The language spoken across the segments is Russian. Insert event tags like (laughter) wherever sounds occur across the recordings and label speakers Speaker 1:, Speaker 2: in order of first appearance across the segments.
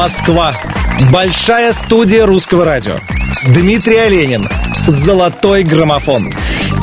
Speaker 1: Москва. Большая студия русского радио. Дмитрий Оленин. Золотой граммофон.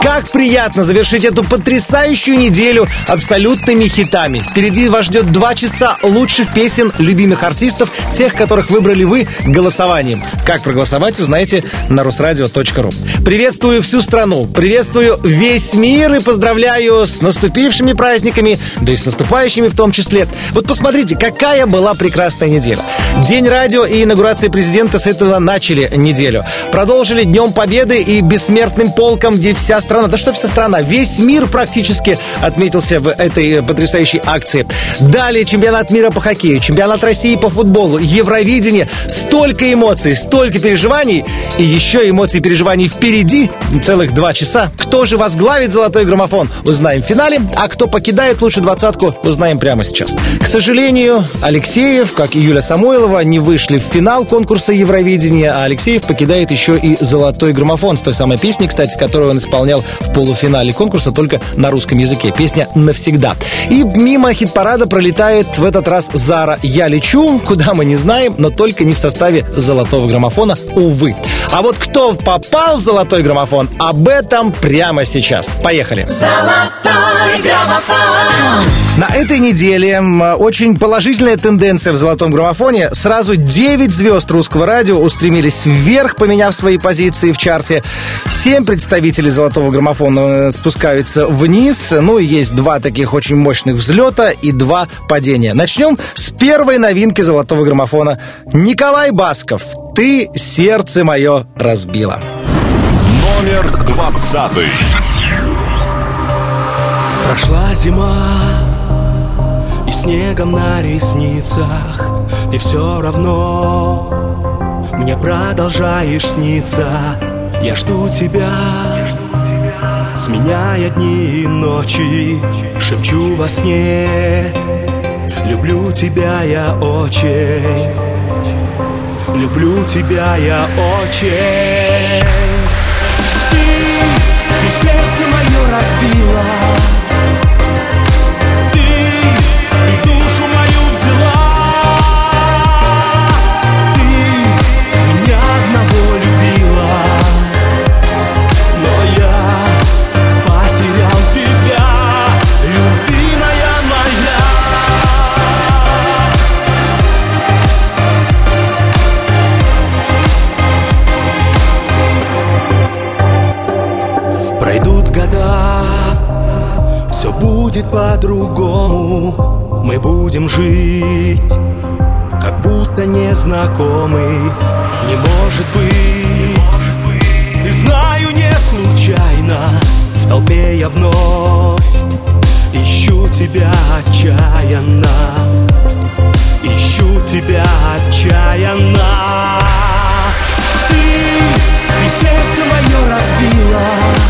Speaker 1: Как приятно завершить эту потрясающую неделю абсолютными хитами. Впереди вас ждет два часа лучших песен любимых артистов, тех, которых выбрали вы голосованием. Как проголосовать, узнаете на русрадио.ру. Приветствую всю страну, приветствую весь мир и поздравляю с наступившими праздниками, да и с наступающими в том числе. Вот посмотрите, какая была прекрасная неделя. День радио и инаугурация президента с этого начали неделю. Продолжили Днем Победы и бессмертным полком, где вся страна, да что вся страна, весь мир практически отметился в этой потрясающей акции. Далее чемпионат мира по хоккею, чемпионат России по футболу, Евровидение. Столько эмоций, столько переживаний. И еще эмоций и переживаний впереди. Целых два часа. Кто же возглавит золотой граммофон, узнаем в финале. А кто покидает лучшую двадцатку, узнаем прямо сейчас. К сожалению, Алексеев, как и Юля Самойлова, не вышли в финал конкурса Евровидения, а Алексеев покидает еще и золотой граммофон с той самой песней, кстати, которую он исполнял в полуфинале конкурса только на русском языке. Песня «Навсегда». И мимо хит-парада пролетает в этот раз Зара «Я лечу», куда мы не знаем, но только не в составе золотого граммофона, увы. А вот кто попал в золотой граммофон, об этом прямо сейчас. Поехали.
Speaker 2: Золотой граммофон.
Speaker 1: На этой неделе очень положительная тенденция в золотом граммофоне. Сразу 9 звезд русского радио устремились вверх, поменяв свои позиции в чарте. Семь представителей золотого граммофона э, спускаются вниз. Ну и есть два таких очень мощных взлета и два падения. Начнем с первой новинки золотого граммофона. Николай Басков. Ты сердце мое разбила.
Speaker 3: Номер двадцатый.
Speaker 4: Прошла зима И снегом на ресницах Ты все равно Мне продолжаешь сниться Я жду тебя Сменяя дни и ночи Шепчу во сне. Люблю тебя я очень. Люблю тебя я очень будем жить, как будто незнакомы. Не может быть, и знаю не случайно. В толпе я вновь ищу тебя отчаянно. Ищу тебя отчаянно. Ты, ты сердце мое разбила.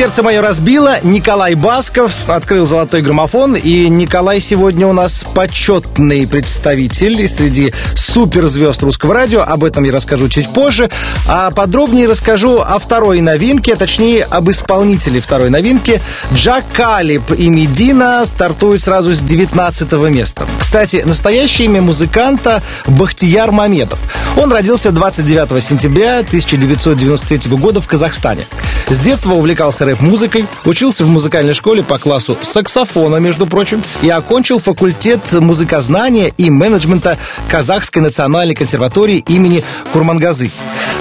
Speaker 1: Сердце мое разбила. Николай Басков открыл золотой граммофон. И Николай сегодня у нас почетный представитель среди суперзвезд русского радио. Об этом я расскажу чуть позже. А подробнее расскажу о второй новинке, а точнее об исполнителе второй новинки. Джак Калиб и Медина стартуют сразу с 19 места. Кстати, настоящее имя музыканта Бахтияр Мамедов. Он родился 29 сентября 1993 года в Казахстане. С детства увлекался рэп-музыкой, учился в музыкальной школе по классу саксофона, между прочим, и окончил факультет музыкознания и менеджмента Казахской национальной консерватории имени Курмангазы.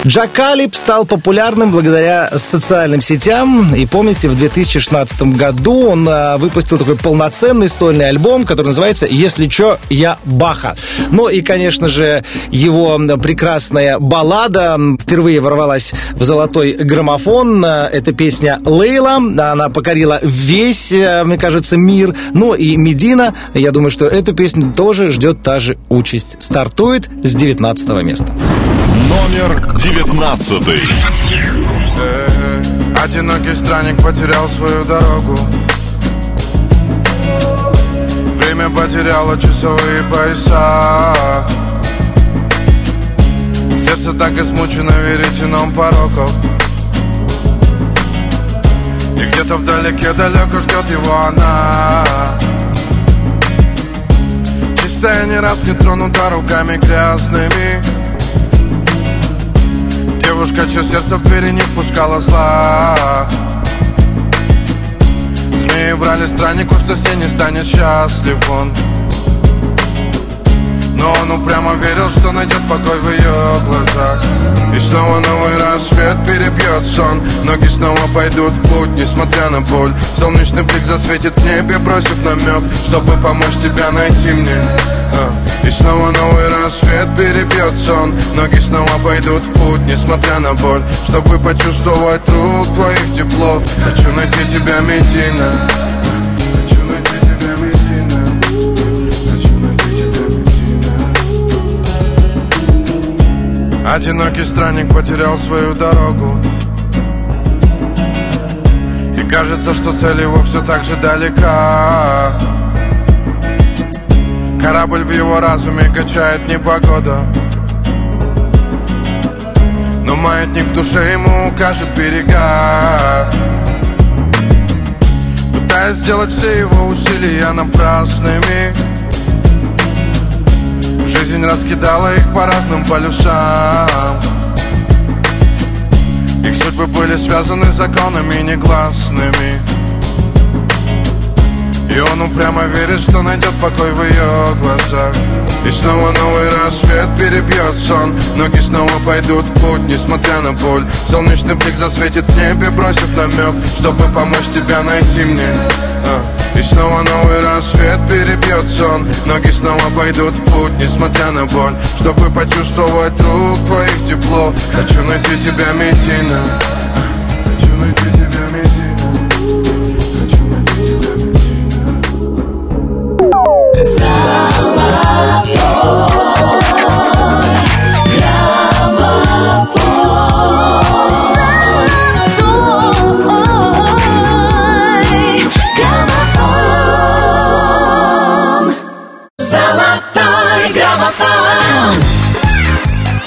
Speaker 1: Джакалип стал популярным благодаря социальным сетям. И помните, в 2016 году он а, выпустил такой полноценный сольный альбом, который называется «Если чё, я Баха». Ну и, конечно же, его прекрасная баллада впервые ворвалась в золотой граммофон. Это песня «Лейла». Она покорила весь, э, мне кажется, мир. Ну и Медина, я думаю, что эту песню тоже ждет та же участь. Стартует с 19 места.
Speaker 3: Номер девятнадцатый.
Speaker 5: Э, Одинокий странник потерял свою дорогу Время время потеряло часовые пояса Сердце так измучено веретеном пороков И где-то вдалеке далеко ждет его она. Чистая не раз не тронута руками грязными. Девушка, чье сердце в двери не впускала зла. Змеи врали страннику, что все не станет счастлив он но он упрямо верил, что найдет покой в ее глазах. И снова новый рассвет перебьет сон. Ноги снова пойдут в путь, несмотря на боль. Солнечный блик засветит в небе, бросив намек Чтобы помочь тебя найти мне. А. И снова новый рассвет перебьет сон. Ноги снова пойдут в путь, несмотря на боль. Чтобы почувствовать рук твоих тепло Хочу найти тебя медийно Одинокий странник потерял свою дорогу. И кажется, что цель его все так же далека. Корабль в его разуме качает непогода. Но маятник в душе ему укажет берега. Пытаясь сделать все его усилия напрасными Жизнь раскидала их по разным полюсам. Их судьбы были связаны законами негласными. И он упрямо верит, что найдет покой в ее глазах. И снова новый рассвет перебьет сон. Ноги снова пойдут в путь, несмотря на боль. Солнечный блик засветит в небе, бросив намек Чтобы помочь тебя найти мне. А. И снова новый рассвет перебьет сон Ноги снова пойдут в путь, несмотря на боль. Чтобы почувствовать рук твоих тепло. Хочу найти тебя медийно Хочу найти тебя медийно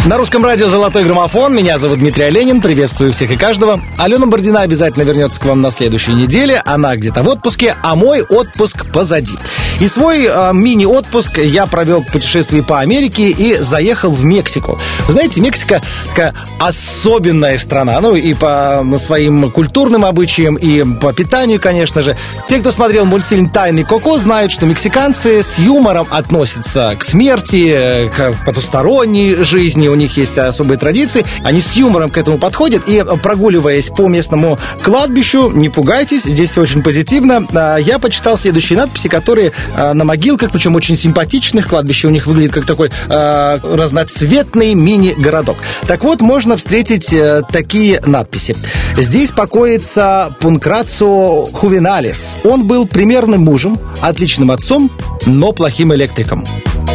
Speaker 1: На русском радио «Золотой граммофон». Меня зовут Дмитрий Оленин. Приветствую всех и каждого. Алена Бордина обязательно вернется к вам на следующей неделе. Она где-то в отпуске, а мой отпуск позади. И свой э, мини-отпуск я провел в путешествии по Америке и заехал в Мексику. Вы знаете, Мексика такая особенная страна. Ну, и по своим культурным обычаям, и по питанию, конечно же. Те, кто смотрел мультфильм «Тайный Коко», знают, что мексиканцы с юмором относятся к смерти, к потусторонней жизни. У них есть особые традиции. Они с юмором к этому подходят. И прогуливаясь по местному кладбищу, не пугайтесь, здесь все очень позитивно. А, Я почитал следующие надписи, которые на могилках, причем очень симпатичных. Кладбище у них выглядит как такой а, разноцветный мини-городок. Так вот, можно встретить э, такие надписи. Здесь покоится Пункрацио Хувеналис. Он был примерным мужем, отличным отцом, но плохим электриком.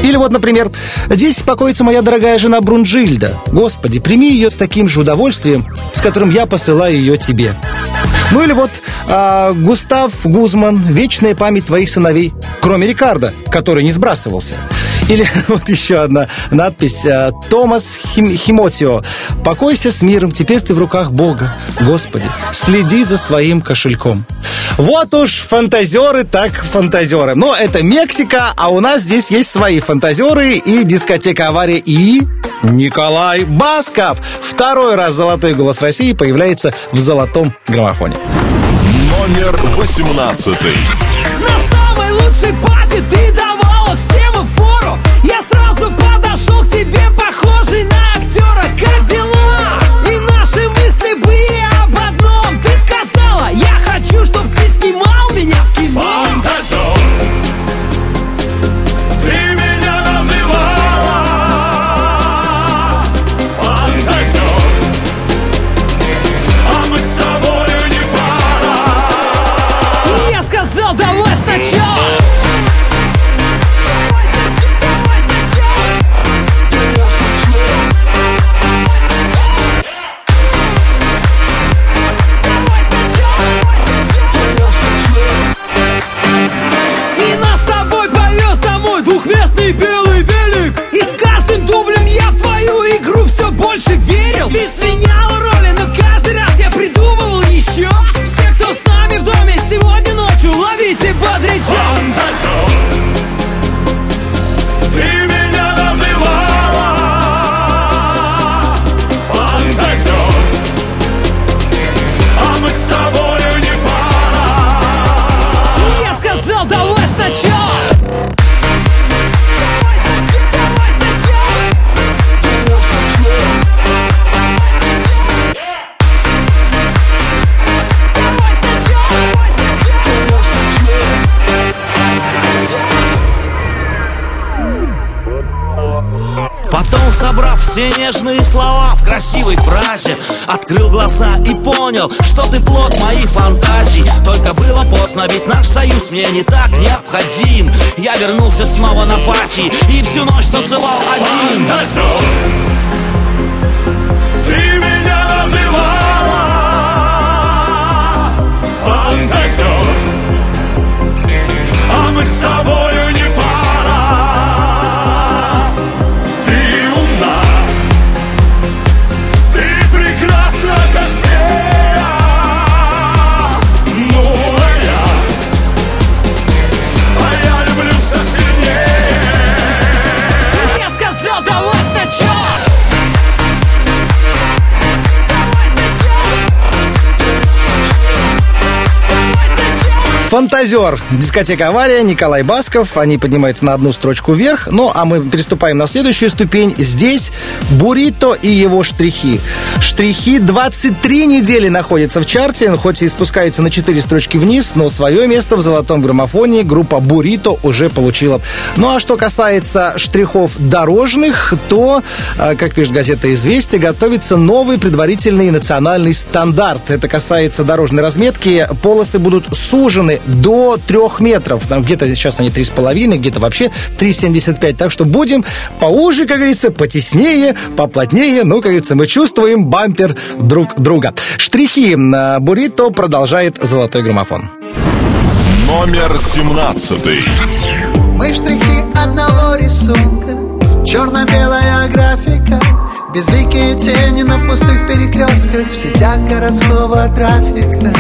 Speaker 1: Или вот, например, здесь покоится моя дорогая жена Брунжильда. Господи, прими ее с таким же удовольствием, с которым я посылаю ее тебе. Ну или вот а, Густав Гузман, вечная память твоих сыновей, кроме Рикардо, который не сбрасывался. Или (laughs) вот еще одна надпись а, Томас Хим- Химотио. Покойся с миром, теперь ты в руках Бога. Господи, следи за своим кошельком. Вот уж фантазеры так фантазеры. Но это Мексика, а у нас здесь есть свои фантазеры и дискотека авария и Николай Басков. Второй раз «Золотой голос России» появляется в золотом граммофоне.
Speaker 3: Номер восемнадцатый.
Speaker 6: На самой лучшей пати ты давала всем фору. Я сразу подошел к тебе, похожий на актера. Как дела? И наши мысли были об одном. Ты сказала, я хочу, чтоб ты снимал меня в кино
Speaker 4: Фантазер, все нежные слова в красивой фразе Открыл глаза и понял, что ты плод моих фантазий. Только было поздно, ведь наш союз мне не так необходим. Я вернулся снова на пати и всю ночь танцевал один.
Speaker 7: Ты меня называла. Фантазер А мы с тобою не
Speaker 1: Фантазер. Дискотека «Авария», Николай Басков. Они поднимаются на одну строчку вверх. Ну, а мы переступаем на следующую ступень. Здесь Бурито и его штрихи. Штрихи 23 недели находятся в чарте, хоть и спускаются на 4 строчки вниз, но свое место в золотом граммофоне группа Бурито уже получила. Ну, а что касается штрихов дорожных, то, э, как пишет газета «Известия», готовится новый предварительный национальный стандарт. Это касается дорожной разметки. Полосы будут сужены до 3 метров. Там где-то сейчас они 3,5, где-то вообще 3,75. Так что будем поуже, как говорится, потеснее, поплотнее. Ну, как говорится, мы чувствуем бампер друг друга. Штрихи. Бурито продолжает золотой граммофон.
Speaker 3: Номер 17.
Speaker 8: Мы штрихи одного рисунка Черно-белая графика Безликие тени на пустых перекрестках В сетях городского трафика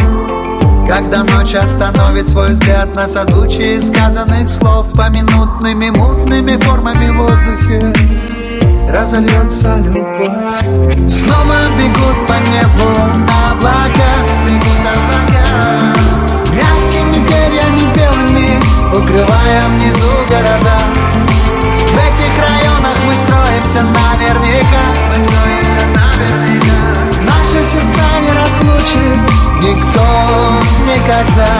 Speaker 8: Когда ночь остановит свой взгляд На созвучие сказанных слов Поминутными мутными формами в воздухе Разольется любовь. Снова бегут по небу облака Бегут облака Мягкими перьями белыми Укрывая внизу города. В этих районах мы скроемся наверняка. Мы скроемся наверняка. Наши сердца не разлучит Никто никогда,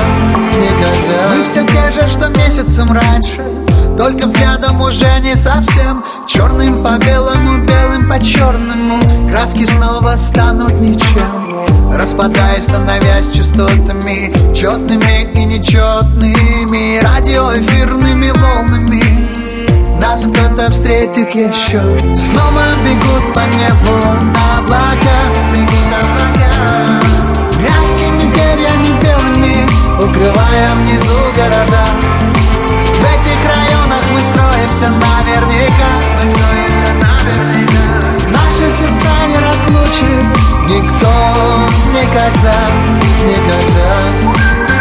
Speaker 8: никогда. Мы все те же, что месяцем раньше Только взглядом уже не совсем. Черным по белому, белым по черному Краски снова станут ничем. Распадаясь, становясь частотами. Четными и нечетными Радиоэфирными волнами. Нас кто-то встретит еще Снова бегут по небу облака Бегут облака Мягкими перьями белыми Укрывая внизу города мы скроемся наверняка. Мы скроемся наверняка. Наши сердца не разлучит Никто никогда, никогда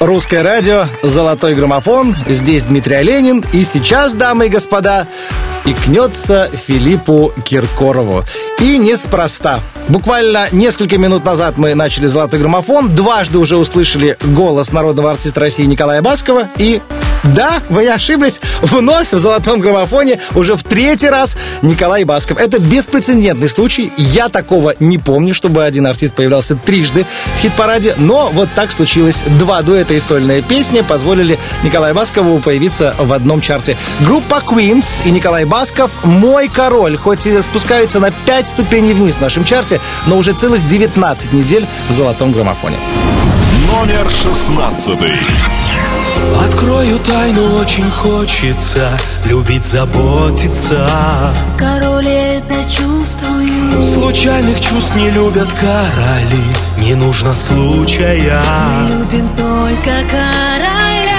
Speaker 1: Русское радио, золотой граммофон. Здесь Дмитрий Оленин. И сейчас, дамы и господа, икнется Филиппу Киркорову. И неспроста. Буквально несколько минут назад мы начали «Золотой граммофон». Дважды уже услышали голос народного артиста России Николая Баскова. И Да, вы ошиблись. Вновь в золотом граммофоне уже в третий раз Николай Басков. Это беспрецедентный случай. Я такого не помню, чтобы один артист появлялся трижды в хит-параде. Но вот так случилось. Два дуэта и сольная песня позволили Николаю Баскову появиться в одном чарте. Группа Queens и Николай Басков «Мой король». Хоть и спускаются на 5 ступеней вниз в нашем чарте, но уже целых 19 недель в золотом граммофоне.
Speaker 3: Номер шестнадцатый.
Speaker 7: Открою тайну, очень хочется Любить, заботиться.
Speaker 2: Король я это чувствую
Speaker 7: Случайных чувств не любят короли Не нужно случая.
Speaker 2: Любим только короля.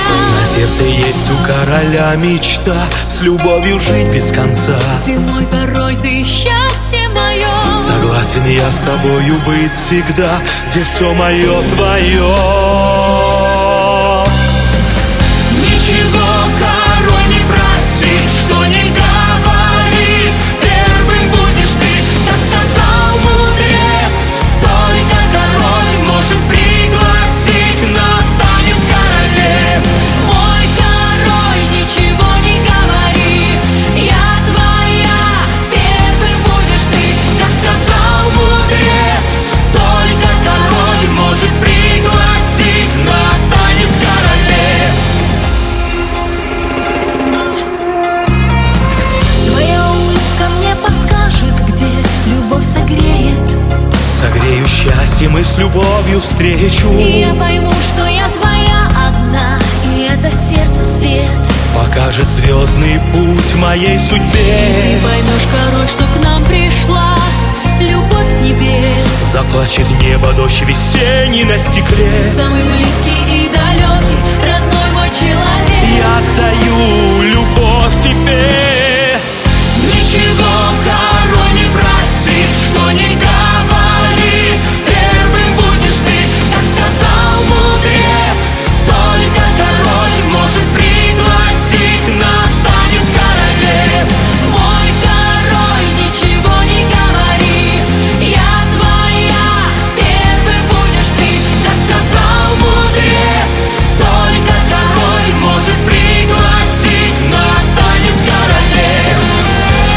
Speaker 7: На сердце есть у короля мечта С любовью жить без конца.
Speaker 2: Ты мой король, ты счастье мое
Speaker 7: Согласен я с тобою быть всегда Где все мое твое моей
Speaker 2: Ты
Speaker 7: судьбе
Speaker 2: поймешь, король, что к нам пришла. Любовь с небес.
Speaker 7: Заплачет небо дождь весенний на стекле.
Speaker 2: Самый близкий и далекий Родной мой человек.
Speaker 7: Я отдаю любовь тебе.
Speaker 2: Ничего,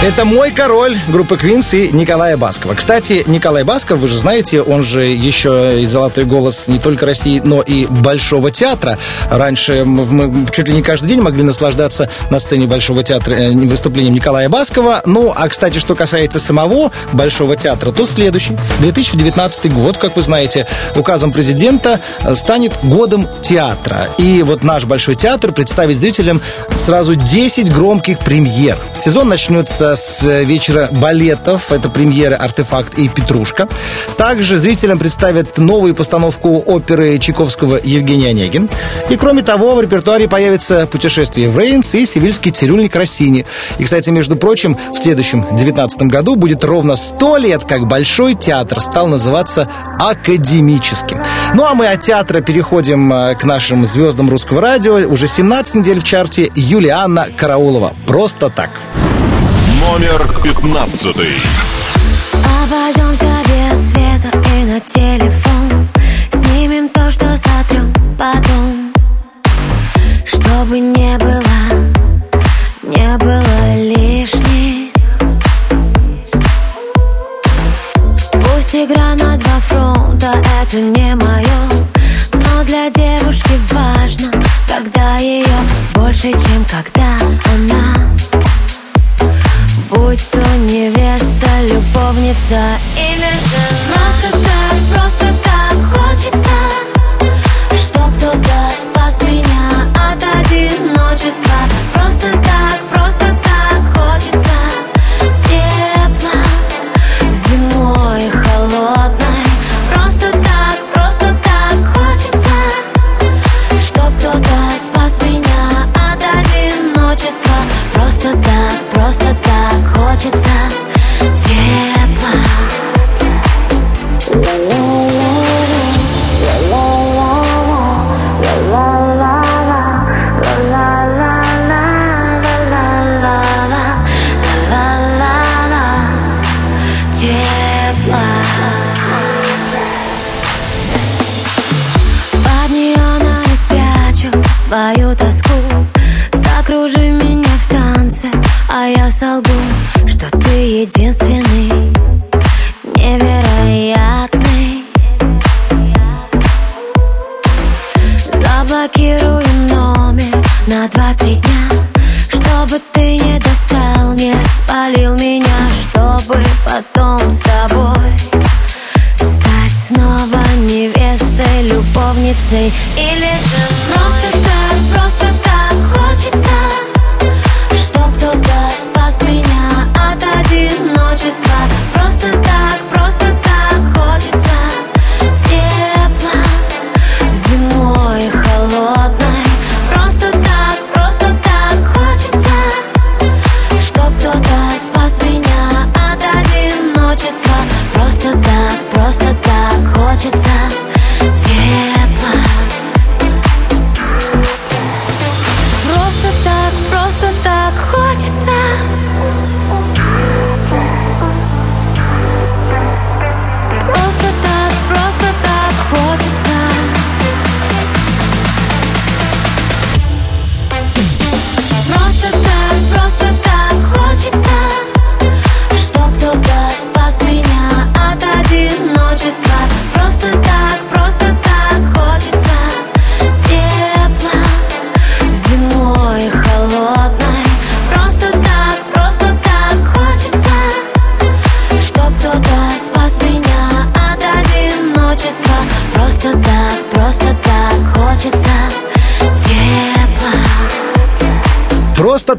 Speaker 1: Это «Мой король» группы Квинс и Николая Баскова. Кстати, Николай Басков, вы же знаете, он же еще и золотой голос не только России, но и Большого театра. Раньше мы чуть ли не каждый день могли наслаждаться на сцене Большого театра э, выступлением Николая Баскова. Ну, а, кстати, что касается самого Большого театра, то следующий, 2019 год, как вы знаете, указом президента э, станет годом театра. И вот наш Большой театр представит зрителям сразу 10 громких премьер. Сезон начнется с вечера балетов. Это премьеры «Артефакт» и «Петрушка». Также зрителям представят новую постановку оперы Чайковского «Евгений Онегин». И кроме того, в репертуаре появится «Путешествие в Реймс» и «Сивильский цирюльник Россини». И, кстати, между прочим, в следующем 19 году будет ровно 100 лет, как Большой театр стал называться академическим. Ну а мы от театра переходим э, к нашим звездам русского радио. Уже 17 недель в чарте Юлианна Караулова. Просто так.
Speaker 3: Номер пятнадцатый.
Speaker 9: Обойдемся без света и на телефон. Снимем то, что сотрем потом. Чтобы не было, не было лишних. Пусть игра на два фронта, это не мое Но для девушки важно, когда ее больше, чем когда она Будь то невеста, любовница или жена Просто так, просто так хочется Чтоб кто-то спас меня от одиночества. Просто так,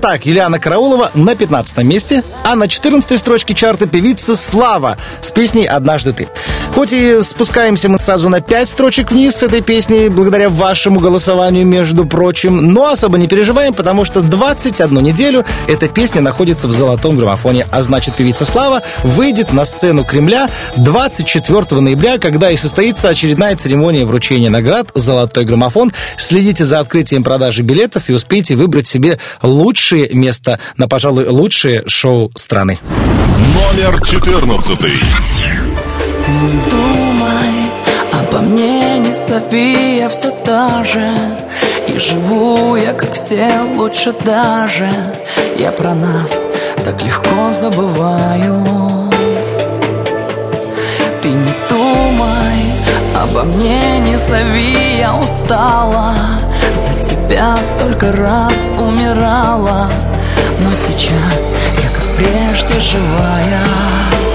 Speaker 9: Просто так,
Speaker 1: Юлиана Караулова на 15 месте, а на 14 строчке чарта певица Слава с песней «Однажды ты». Хоть и спускаемся мы сразу на 5 строчек вниз с этой песней, благодаря вашему голосованию, между прочим, но особо не переживаем, потому что 21 неделю эта песня находится в золотом граммофоне, а значит, певица Слава выйдет на сцену Кремля 24 ноября, когда и состоится очередная церемония вручения наград «Золотой граммофон». Следите за открытием продажи билетов и успейте выбрать себе лучшее место на, пожалуй, лучшее шоу страны.
Speaker 3: Номер 14.
Speaker 10: Ты не думай обо мне, не зови, я все та же. И живу я, как все, лучше даже. Я про нас так легко забываю. Ты не думай обо мне, не зови, я устала. За тебя столько раз умирала. Но сейчас я, как прежде, живая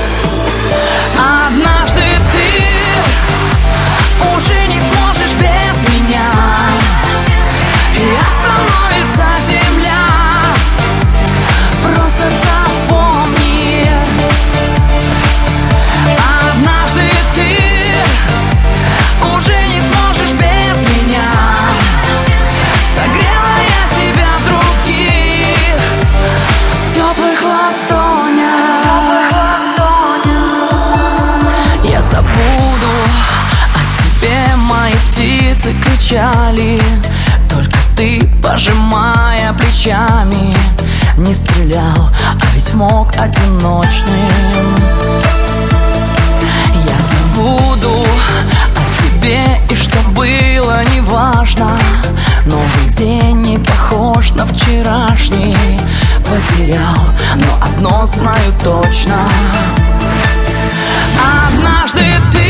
Speaker 10: кричали Только ты, пожимая плечами Не стрелял, а ведь мог одиночным. Я забуду о тебе и что было неважно Новый день не похож на вчерашний. Потерял, но одно знаю точно. Однажды ты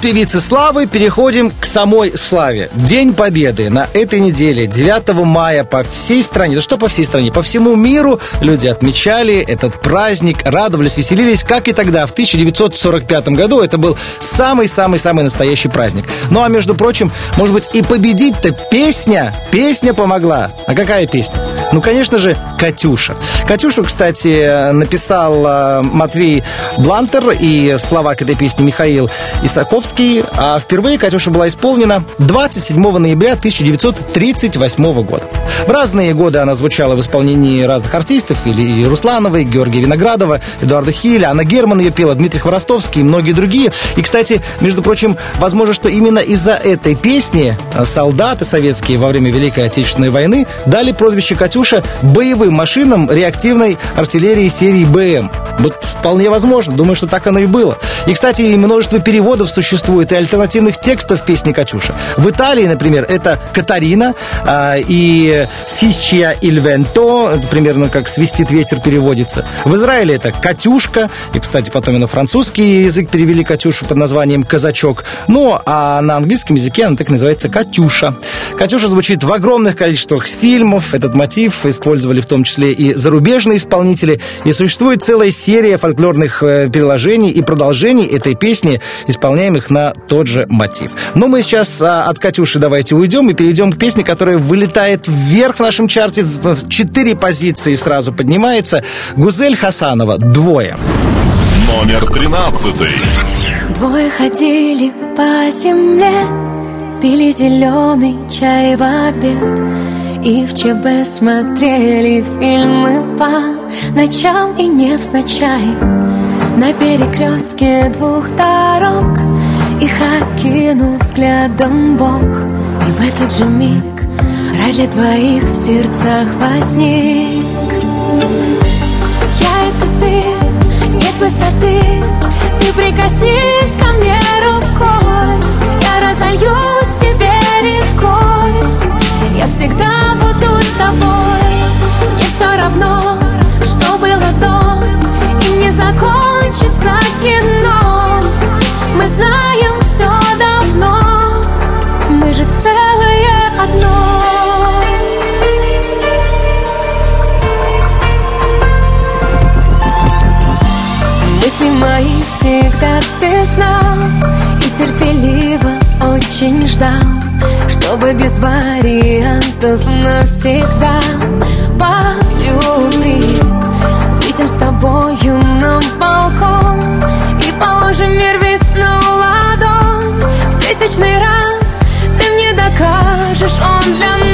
Speaker 1: певицы Славы переходим к самой Славе. День Победы на этой неделе, 9 мая, по всей стране, да что по всей стране, по всему миру люди отмечали этот праздник, радовались, веселились, как и тогда, в 1945 году. Это был самый-самый-самый настоящий праздник. Ну а между прочим, может быть, и победить-то песня, песня помогла. А какая песня? Ну, конечно же, «Катюша». «Катюшу», кстати, написал э, Матвей Блантер и слова к этой песне Михаил Исаковский. А впервые «Катюша» была исполнена 27 ноября 1938 года. В разные годы она звучала в исполнении разных артистов, или Руслановой, Георгия Виноградова, Эдуарда Хиля, Анна Герман ее пела, Дмитрий Хворостовский и многие другие. И, кстати, между прочим, возможно, что именно из-за этой песни солдаты советские во время Великой Отечественной войны дали прозвище «Катюша» боевым машинам реактивной артиллерии серии БМ. Вот вполне возможно. Думаю, что так оно и было. И, кстати, и множество переводов существует, и альтернативных текстов песни «Катюша». В Италии, например, это «Катарина» а, и «Фисчия иль венто», это примерно как «свистит ветер» переводится. В Израиле это «Катюшка», и, кстати, потом и на французский язык перевели «Катюшу» под названием «Казачок». Ну, а на английском языке она так называется «Катюша». «Катюша» звучит в огромных количествах фильмов. Этот мотив использовали в том числе и зарубежные исполнители. И существует целая серия фольклорных э, переложений и продолжений этой песни, исполняемых на тот же мотив. Но мы сейчас а, от «Катюши» давайте уйдем и перейдем к песне, которая вылетает вверх в нашем чарте, в четыре позиции сразу поднимается. Гузель Хасанова «Двое».
Speaker 3: Номер тринадцатый.
Speaker 11: Двое ходили по земле, пили зеленый чай в обед и в ЧБ смотрели фильмы по ночам и невзначай. На перекрестке двух дорог Их окинул взглядом Бог. И в этот же миг рай для двоих в сердцах возник. Я это ты, нет высоты. Ты прикоснись ко мне рукой. Я разольюсь в тебе рекой. Я всегда тобой. Мне все равно, что было до И не закончится кино. Мы знаем все давно Мы же целое одно. Мысли мои всегда ты знал И терпеливо очень ждал Чтобы без вариантов навсегда полюбить. Выйдем с тобою на балкон. И положим мир весь на ладонь. В тысячный раз ты мне докажешь, он для нас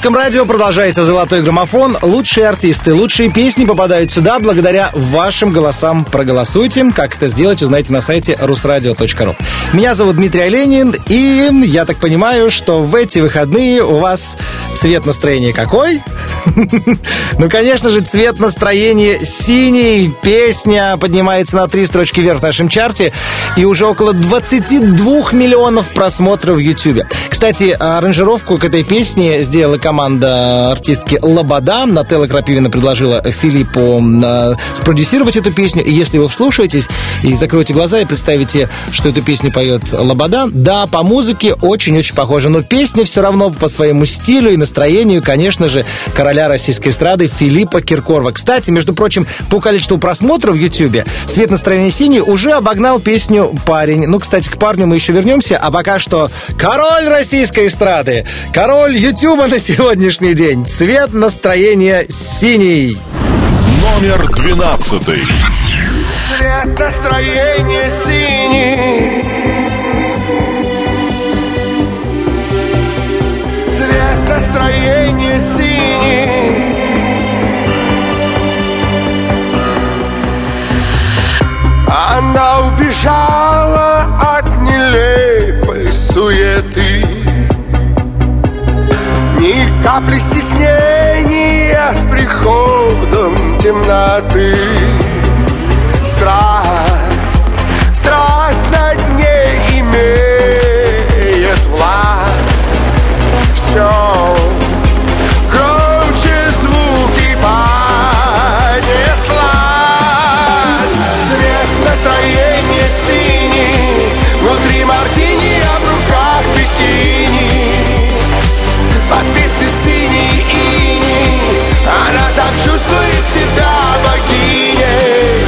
Speaker 1: русском радио продолжается «Золотой граммофон». Лучшие артисты, лучшие песни попадают сюда благодаря вашим голосам. Проголосуйте. Как это сделать, узнаете на сайте rusradio.ru. Меня зовут Дмитрий Оленин, и я так понимаю, что в эти выходные у вас цвет настроения какой? (laughs) Ну, конечно же, цвет настроения синий. Песня поднимается на три строчки вверх в нашем чарте. И уже около 22 миллионов просмотров в YouTube. Кстати, аранжировку к этой песне сделала команда артистки Лобода. Нателла Крапивина предложила Филиппу э, спродюсировать эту песню. И если вы вслушаетесь и закроете глаза и представите, что эту песню поет Лобода, да, по музыке очень-очень похоже. Но песня все равно по своему стилю и настроению, конечно же, короля российской эстрады Филиппа Киркорова. Кстати, между прочим, по количеству просмотров в YouTube «Цвет настроения синий» уже обогнал песню «Парень». Ну, кстати, к парню мы еще вернемся, а пока что король российской эстрады, король Ютуба на сегодняшний день. Цвет настроения синий.
Speaker 3: Номер двенадцатый.
Speaker 12: Цвет настроения синий Цвет настроения синий Она убежала от нелепой суеты капли стеснения с приходом темноты так чувствует себя богиней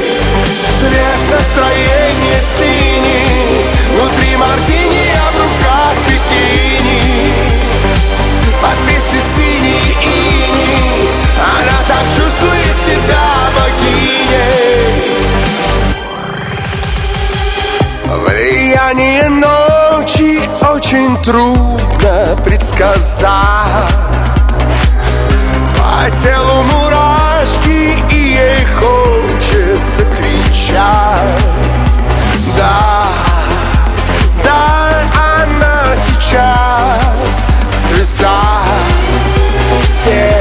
Speaker 12: Цвет настроения синий Внутри мартини, а в руках бикини. Под песню синий ини Она так чувствует себя богиней Влияние ночи очень трудно предсказать По телу мурашки и ей хочется кричать. Да, да, она сейчас звезда Все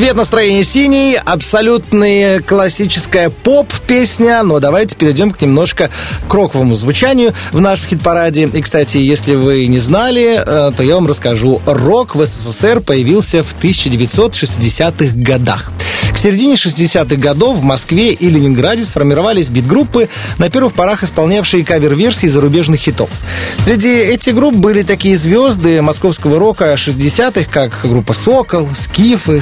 Speaker 12: Цвет настроения синий,
Speaker 1: абсолютная классическая поп-песня, но давайте перейдем к немножко к роковому звучанию в нашем хит-параде. И, кстати, если вы не знали, э, то я вам расскажу. Рок в СССР появился в 1960-х годах. К середине 60-х годов в Москве и Ленинграде сформировались бит-группы, на первых порах исполнявшие кавер-версии зарубежных хитов. Среди этих групп были такие звезды московского рока 60-х, как группа «Сокол», «Скифы»,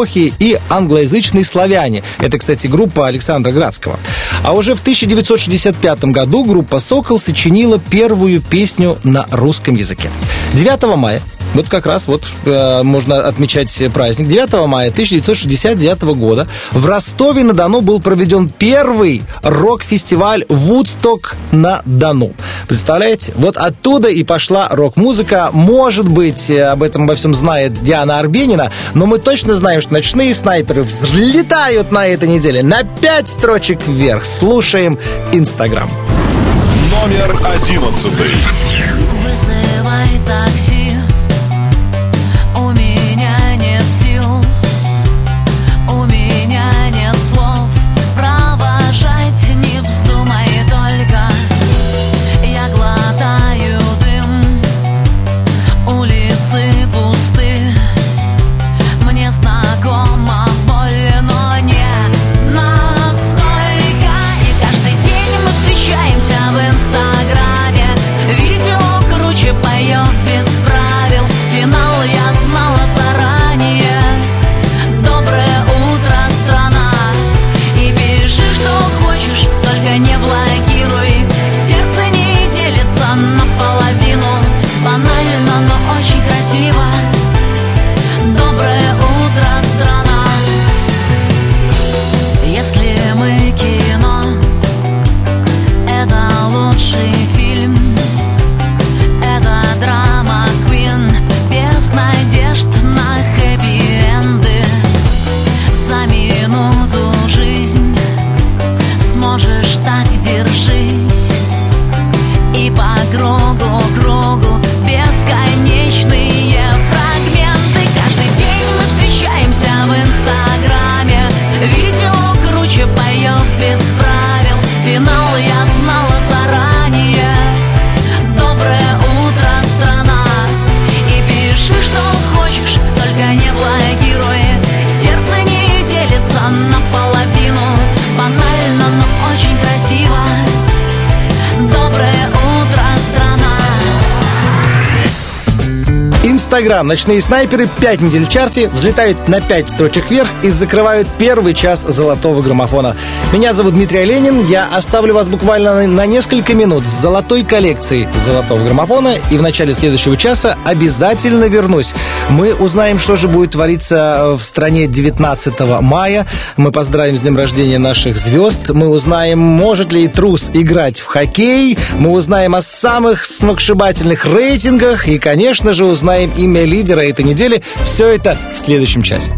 Speaker 1: «Скоморохи» и англоязычные «Славяне». Это, кстати, группа Александра Градского. А уже в 1965 году группа «Сокол» сочинила первую песню на русском языке. 9 мая вот как раз вот э, можно отмечать праздник. 9 мая 1969 года в Ростове-на-Дону был проведен первый рок-фестиваль «Вудсток на Дону». Представляете? Вот оттуда и пошла рок-музыка. Может быть, э, об этом во всем знает Диана Арбенина, но мы точно знаем, что ночные снайперы взлетают на этой неделе на 5 строчек вверх. Слушаем Инстаграм.
Speaker 3: Номер одиннадцатый.
Speaker 2: Вызывай такси
Speaker 1: программ «Ночные снайперы» 5 недель в чарте, взлетают на 5 строчек вверх и закрывают первый час золотого граммофона. Меня зовут Дмитрий Оленин, я оставлю вас буквально на несколько минут с золотой коллекцией золотого граммофона и в начале следующего часа обязательно вернусь. Мы узнаем, что же будет твориться в стране 19 мая. Мы поздравим с днем рождения наших звезд. Мы узнаем, может ли трус играть в хоккей. Мы узнаем о самых сногсшибательных рейтингах. И, конечно же, узнаем имя лидера этой недели. Все это в следующем часе.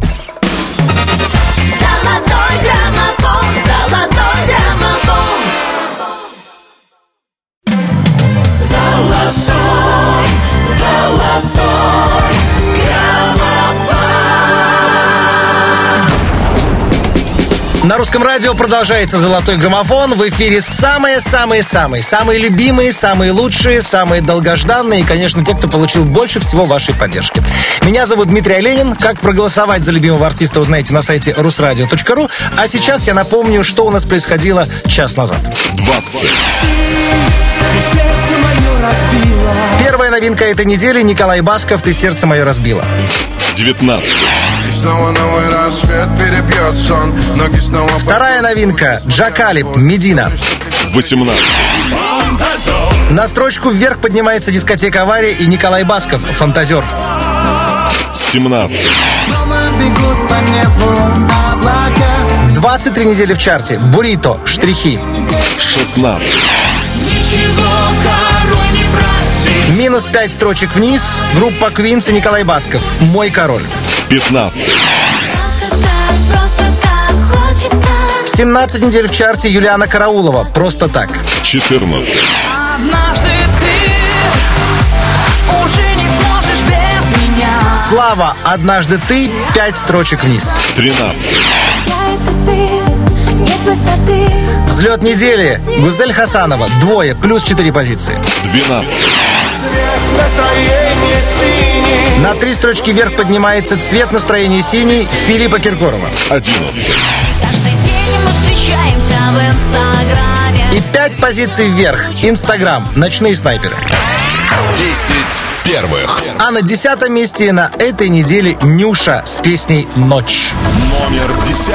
Speaker 1: На русском радио продолжается «Золотой граммофон». В эфире самые-самые-самые, самые любимые, самые лучшие, самые долгожданные и, конечно, те, кто получил больше всего вашей поддержки. Меня зовут Дмитрий Оленин. Как проголосовать за любимого артиста, узнаете на сайте rusradio.ru. А сейчас я напомню, что у нас происходило час назад.
Speaker 3: 20.
Speaker 1: Первая новинка этой недели Николай Басков «Ты сердце мое разбила».
Speaker 3: 19.
Speaker 5: Снова новый рассвет перебьет сон Ноги снова
Speaker 1: Вторая новинка Джакалип «Медина».
Speaker 3: 18.
Speaker 1: На строчку вверх поднимается дискотека «Авария» и Николай Басков «Фантазер».
Speaker 3: 17.
Speaker 8: Снова бегут по небу облака
Speaker 1: 23 недели в чарте. Бурито. Штрихи.
Speaker 3: 16.
Speaker 1: Минус 5 строчек вниз. Группа Квинс и Николай Басков. Мой король.
Speaker 3: 15.
Speaker 9: Просто так, просто так хочется
Speaker 1: 17 недель в чарте Юлиана Караулова. Просто так.
Speaker 3: 14.
Speaker 10: Однажды ты уже не сможешь без меня
Speaker 1: Слава. Однажды ты. 5 строчек вниз.
Speaker 3: 13.
Speaker 9: Я это ты, нет высоты
Speaker 1: Взлет недели. Гузель Хасанова. Двое. Плюс 4 позиции.
Speaker 3: 12.
Speaker 12: Настроение синий
Speaker 1: На три строчки вверх поднимается цвет настроения синий Филиппа Киркорова.
Speaker 3: 11.
Speaker 2: Каждый день мы встречаемся в инстаграме.
Speaker 1: И 5 позиций вверх. Инстаграм. Ночные снайперы.
Speaker 3: 10 первых.
Speaker 1: А на десятом месте на этой неделе Нюша с песней «Ночь».
Speaker 3: Номер 10.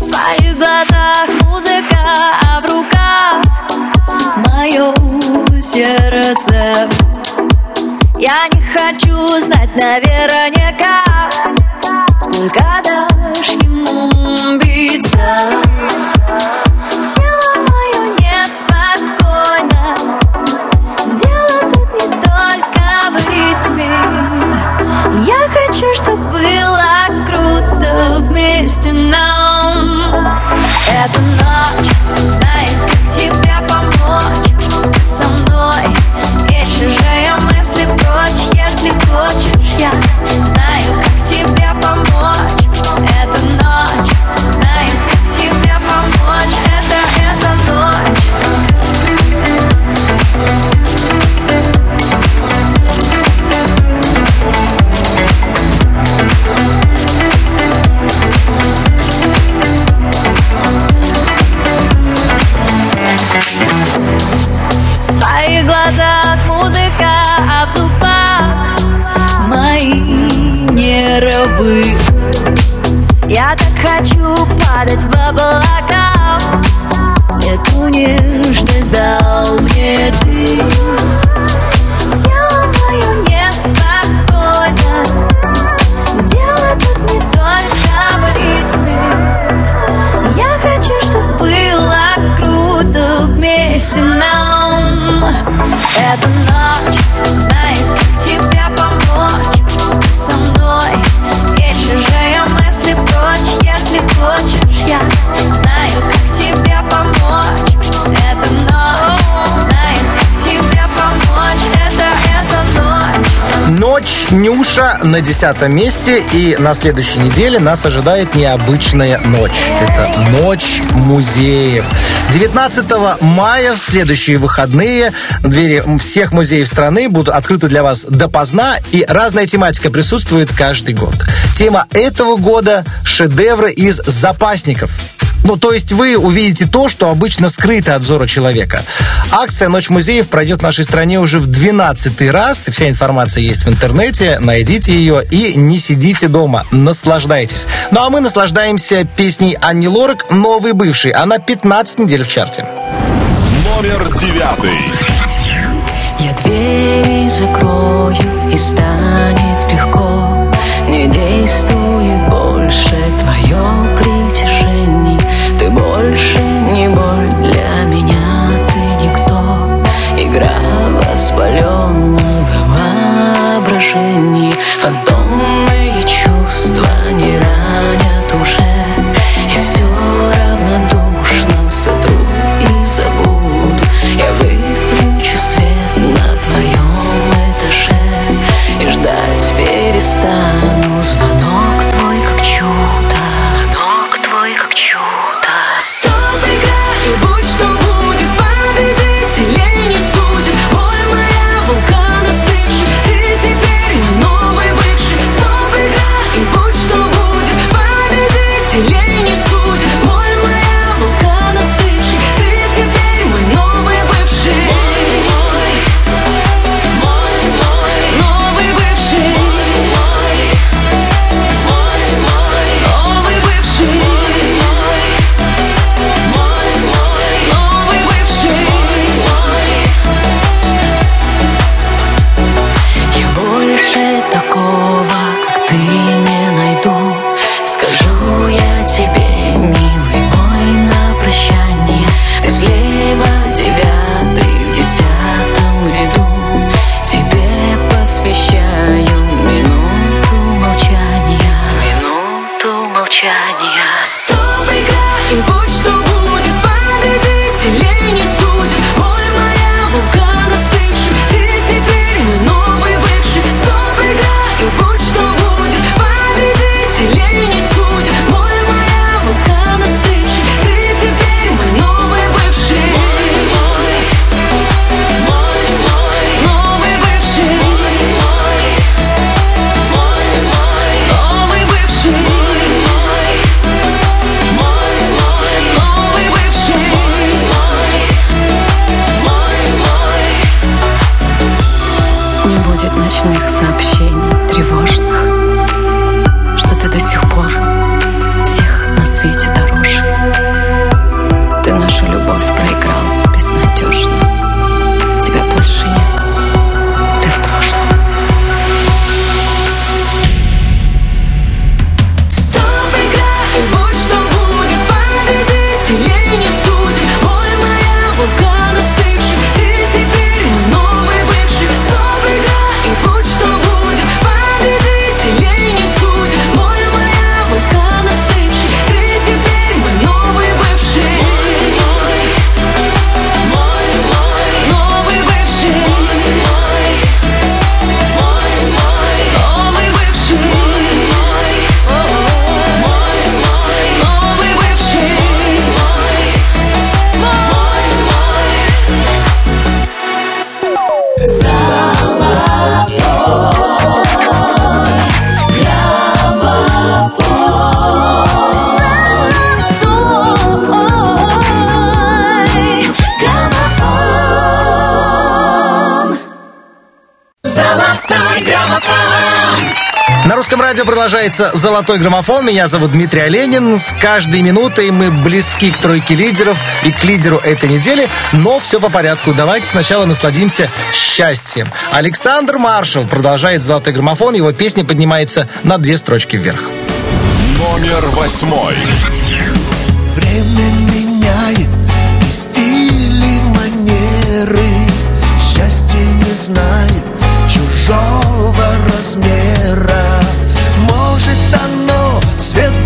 Speaker 2: В твоих глазах музыка, а в руках мое сердце. Я не хочу знать наверняка, сколько дашь ему биться. Тело мое неспокойно, дело тут не только в ритме. Я хочу, чтобы было круто вместе нам. Эта ночь знает, хочешь, я знаю, падать в облака. Эту нежность дал мне ты. Тело мое неспокойно. Дело тут не только в ритме. Я хочу, чтобы было круто вместе нам. Эта ночь
Speaker 1: Нюша на десятом месте. И на следующей неделе нас ожидает необычная ночь. Это ночь музеев. 19 мая, в следующие выходные, двери всех музеев страны будут открыты для вас допоздна. И разная тематика присутствует каждый год. Тема этого года – шедевры из запасников.
Speaker 2: Ну, то есть вы увидите то, что обычно скрыто от взора человека. Акция «Ночь музеев» пройдет в нашей стране уже в 12 раз. Вся информация есть в интернете. Найдите ее и не сидите дома. Наслаждайтесь. Ну, а мы наслаждаемся песней Анни Лорак «Новый бывший». Она 15 недель в чарте.
Speaker 3: Номер девятый.
Speaker 13: Я двери закрою и станет легко. Не действует больше твое притяжение больше не боль. Для меня ты никто. Игра воспаленного воображения. Фантомные чувства не
Speaker 2: раз продолжается «Золотой граммофон». Меня зовут Дмитрий Оленин. С каждой минутой мы близки к тройке лидеров и к лидеру этой недели. Но все по порядку. Давайте сначала насладимся счастьем. Александр Маршал продолжает «Золотой граммофон». Его песня поднимается на две строчки вверх.
Speaker 3: Номер восьмой.
Speaker 14: Время меняет и стили, манеры. Счастье не знает чужого размера может оно свет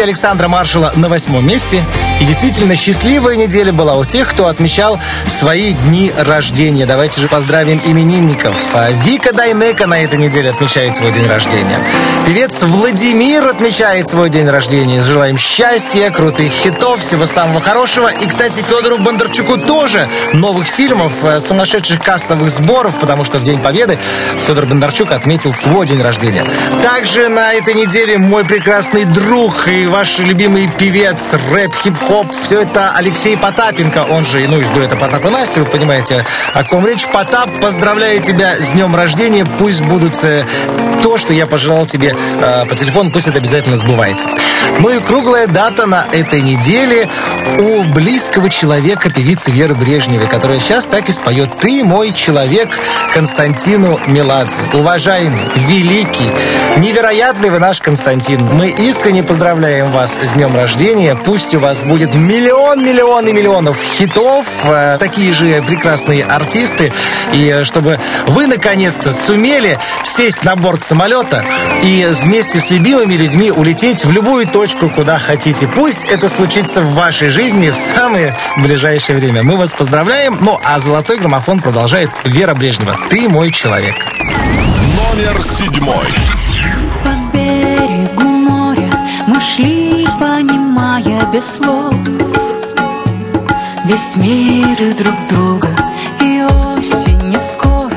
Speaker 14: Счастье
Speaker 1: Александра Маршала на восьмом месте. И действительно счастливая неделя была у тех, кто отмечал свои дни рождения. Давайте же поздравим именинников. А Вика Дайнека на этой неделе отмечает свой день рождения. Певец Владимир отмечает свой день рождения. Желаем счастья, крутых хитов, всего самого хорошего. И, кстати, Федору Бондарчуку тоже новых фильмов, э, сумасшедших кассовых сборов, потому что в День Победы Федор Бондарчук отметил свой день рождения. Также на этой неделе мой прекрасный друг и ваш любимый певец, рэп, хип-хоп, все это Алексей Потапенко, он же, ну, из дуэта Потап и Настя, вы понимаете, о ком речь. Потап, поздравляю тебя с днем рождения, пусть будут э, то, что я пожелал тебе э, по телефону, пусть это обязательно сбывается. Ну и круглая дата на этой неделе у близкого человека певицы Веры Брежневой, которая сейчас так и споет «Ты мой человек» Константину Меладзе. Уважаемый, великий, невероятный вы наш Константин. Мы искренне поздравляем вас с днем рождения. Пусть у вас будет миллион, миллион и миллионов хитов, э, такие же прекрасные артисты. И э, чтобы вы наконец-то сумели сесть на борт самолета и вместе с любимыми людьми улететь в любую точку, куда хотите. Пусть это случится в вашей жизни в самое ближайшее время. Мы вас поздравляем. Ну, а золотой граммофон продолжает Вера Брежнева. Ты мой человек.
Speaker 2: Номер седьмой.
Speaker 9: Шли, понимая без слов. Весь мир и друг друга, и осень не скоро,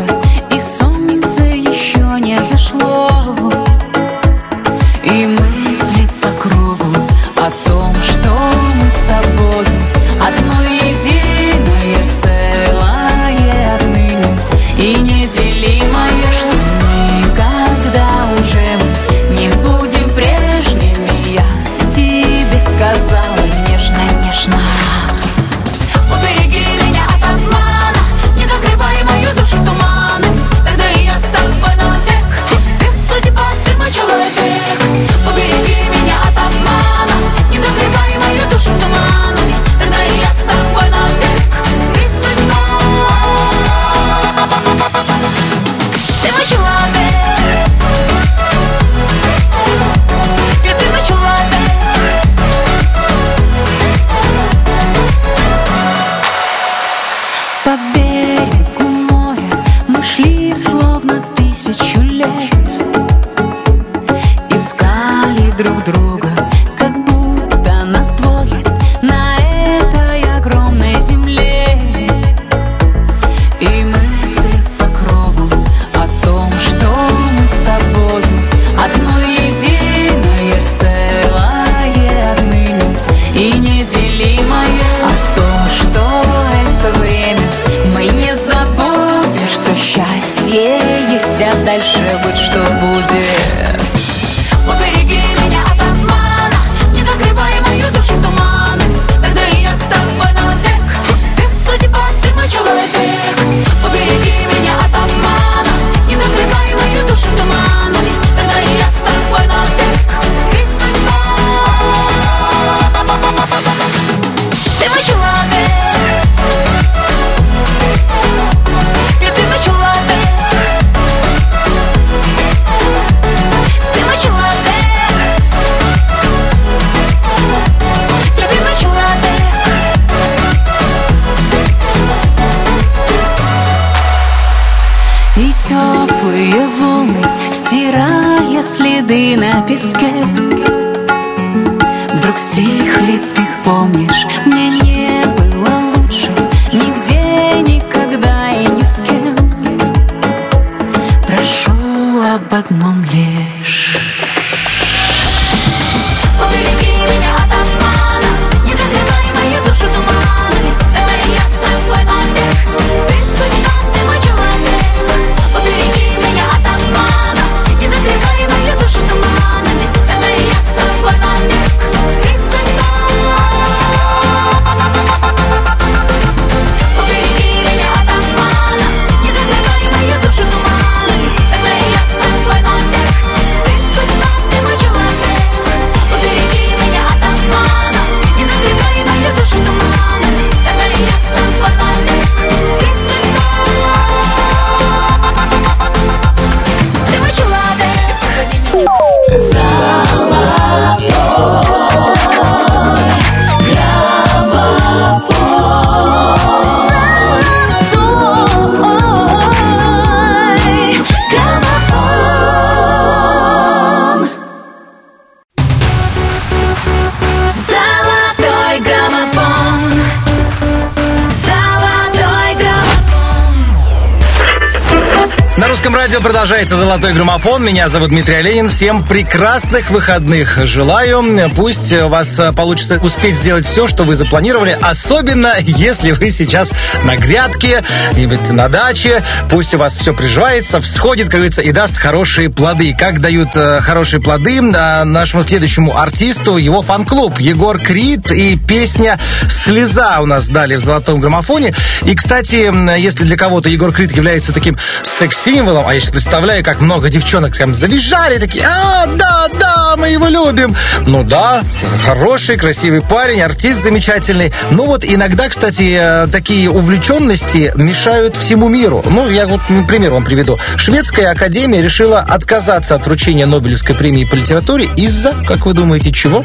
Speaker 1: радио продолжается «Золотой граммофон». Меня зовут Дмитрий Оленин. Всем прекрасных выходных желаю. Пусть у вас получится успеть сделать все, что вы запланировали. Особенно, если вы сейчас на грядке, где-нибудь на даче. Пусть у вас все приживается, всходит, как говорится, и даст хорошие плоды. Как дают э, хорошие плоды э, нашему следующему артисту его фан-клуб Егор Крид и песня «Слеза» у нас дали в «Золотом граммофоне». И, кстати, если для кого-то Егор Крид является таким секс-символом, а сейчас представляю, как много девчонок прям завизжали, такие, а, да, да, мы его любим. Ну да, хороший, красивый парень, артист замечательный. Ну вот иногда, кстати, э, такие увлеченности мешают всему миру. Ну, я вот ну, пример вам приведу. Шведская академия решила отказаться от вручения Нобелевской премии по литературе из-за, как вы думаете, чего?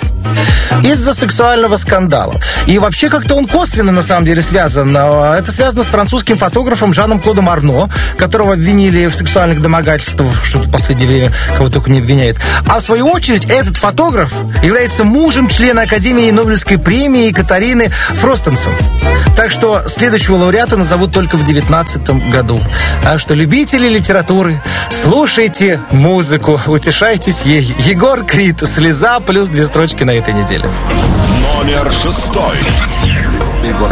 Speaker 1: Из-за сексуального скандала. И вообще как-то он косвенно, на самом деле, связан. А, Это связано с французским фотографом Жаном Клодом Арно, которого обвинили в сексуальных домогательствах, что-то в последнее время кого только не обвиняет. А в свою очередь этот фотограф является мужем члена Академии Нобелевской премии Катарины Фростенсон. Так что следующего лауреата назовут только в 2019 году. Так что любители литературы, слушайте музыку, утешайтесь ей. Егор Крид, «Слеза» плюс две строчки на этой неделе.
Speaker 3: Номер шестой.
Speaker 8: Егор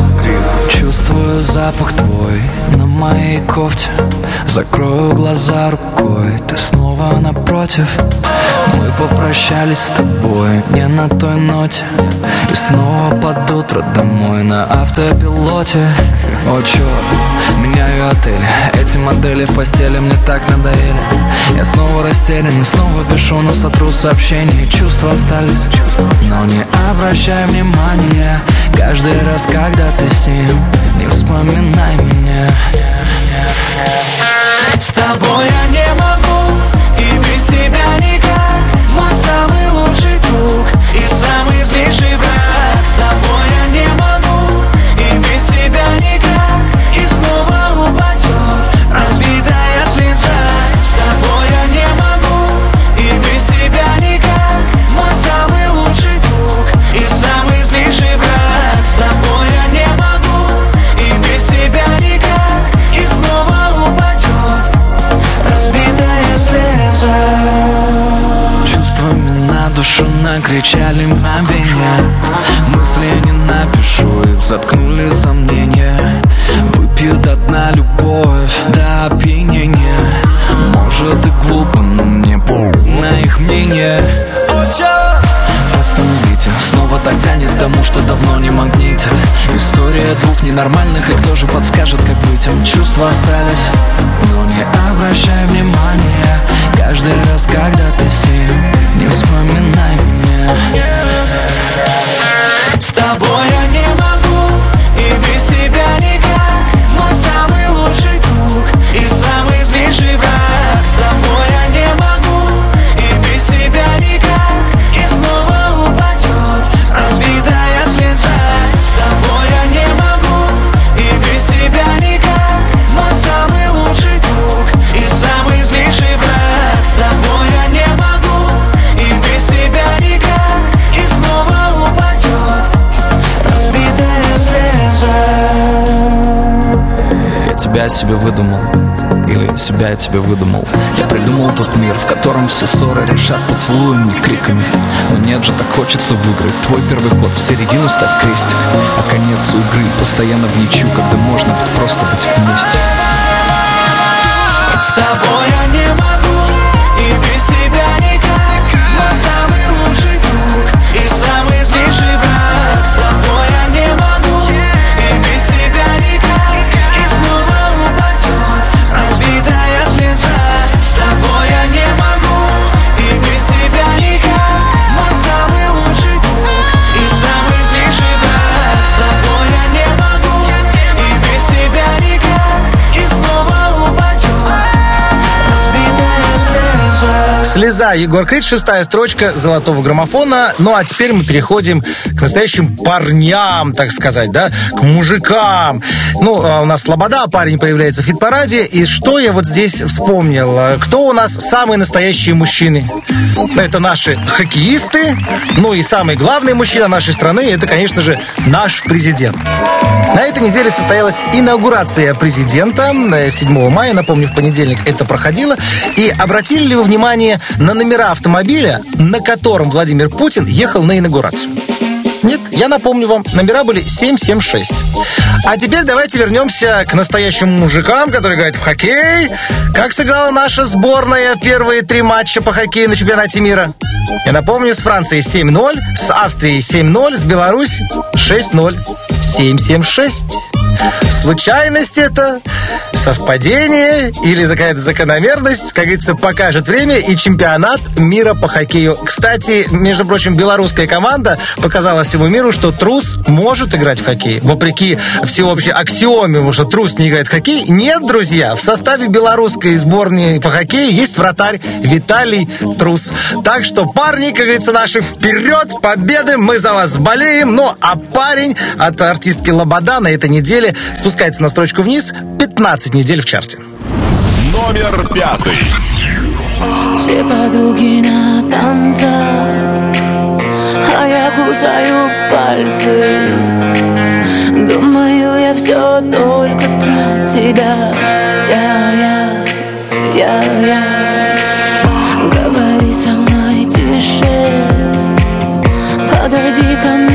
Speaker 8: Чувствую запах твой на моей кофте Закрою глаза рукой, ты снова напротив. Мы попрощались с тобой не на той ноте. И снова под утро домой на автопилоте. О, черт, меняю отель. Эти модели в постели мне так надоели. Я снова растерян и снова пишу, но сотру сообщения. Чувства остались, но не обращай внимания. Каждый раз, когда ты с ним Не вспоминай меня. С тобой я не могу И без тебя никак. Мой самый лучший друг И самый злейший душу накричали мгновения. Мысли не напишу, их заткнули сомнения. Выпью до дна любовь до опьянения. Может и глупо, но мне пол на их мнение Остановите, снова так тянет тому, что давно не магнитит. История двух ненормальных, и кто же подскажет, как быть им? Чувства остались, но не обращай внимания. Каждый раз, когда ты с не вспоминай меня Я себе выдумал. Или себя я тебе выдумал. Я придумал тот мир, в котором все ссоры решат поцелуями и криками. Но нет же, так хочется выиграть. Твой первый ход в середину ставь крестик. А конец игры постоянно в ничью Когда можно просто быть вместе. С тобой я не могу
Speaker 1: Слеза, Егор Крид, шестая строчка золотого граммофона. Ну а теперь мы переходим к настоящим парням, так сказать, да, к мужикам. Ну, а у нас Слобода, парень появляется в хит-параде. И что я вот здесь вспомнил? Кто у нас самые настоящие мужчины? Это наши хоккеисты. Ну и самый главный мужчина нашей страны, это, конечно же, наш президент. На этой неделе состоялась инаугурация президента 7 мая, напомню, в понедельник это проходило. И обратили ли вы внимание на номера автомобиля, на котором Владимир Путин ехал на инаугурацию? Нет, я напомню вам, номера были 776. А теперь давайте вернемся к настоящим мужикам, которые играют в хоккей. Как сыграла наша сборная первые три матча по хоккею на чемпионате мира? Я напомню, с Францией 7-0, с Австрией 7-0, с Беларусь 6-0. 776. Случайность это? Совпадение? Или какая-то закономерность? Как говорится, покажет время и чемпионат мира по хоккею. Кстати, между прочим, белорусская команда показала всему миру, что трус может играть в хоккей. Вопреки всеобщей аксиоме, что трус не играет в хоккей. Нет, друзья, в составе белорусской сборной по хоккею есть вратарь Виталий Трус. Так что, парни, как говорится, наши вперед, победы, мы за вас болеем. Ну, а парень от артистки Лобода на этой неделе спускается на строчку вниз 15 недель в чарте.
Speaker 3: Номер пятый.
Speaker 2: Все подруги на танцах, а я кусаю пальцы. Думаю, я все только про тебя. Я, я, я, я. Говори со мной тише, подойди ко мне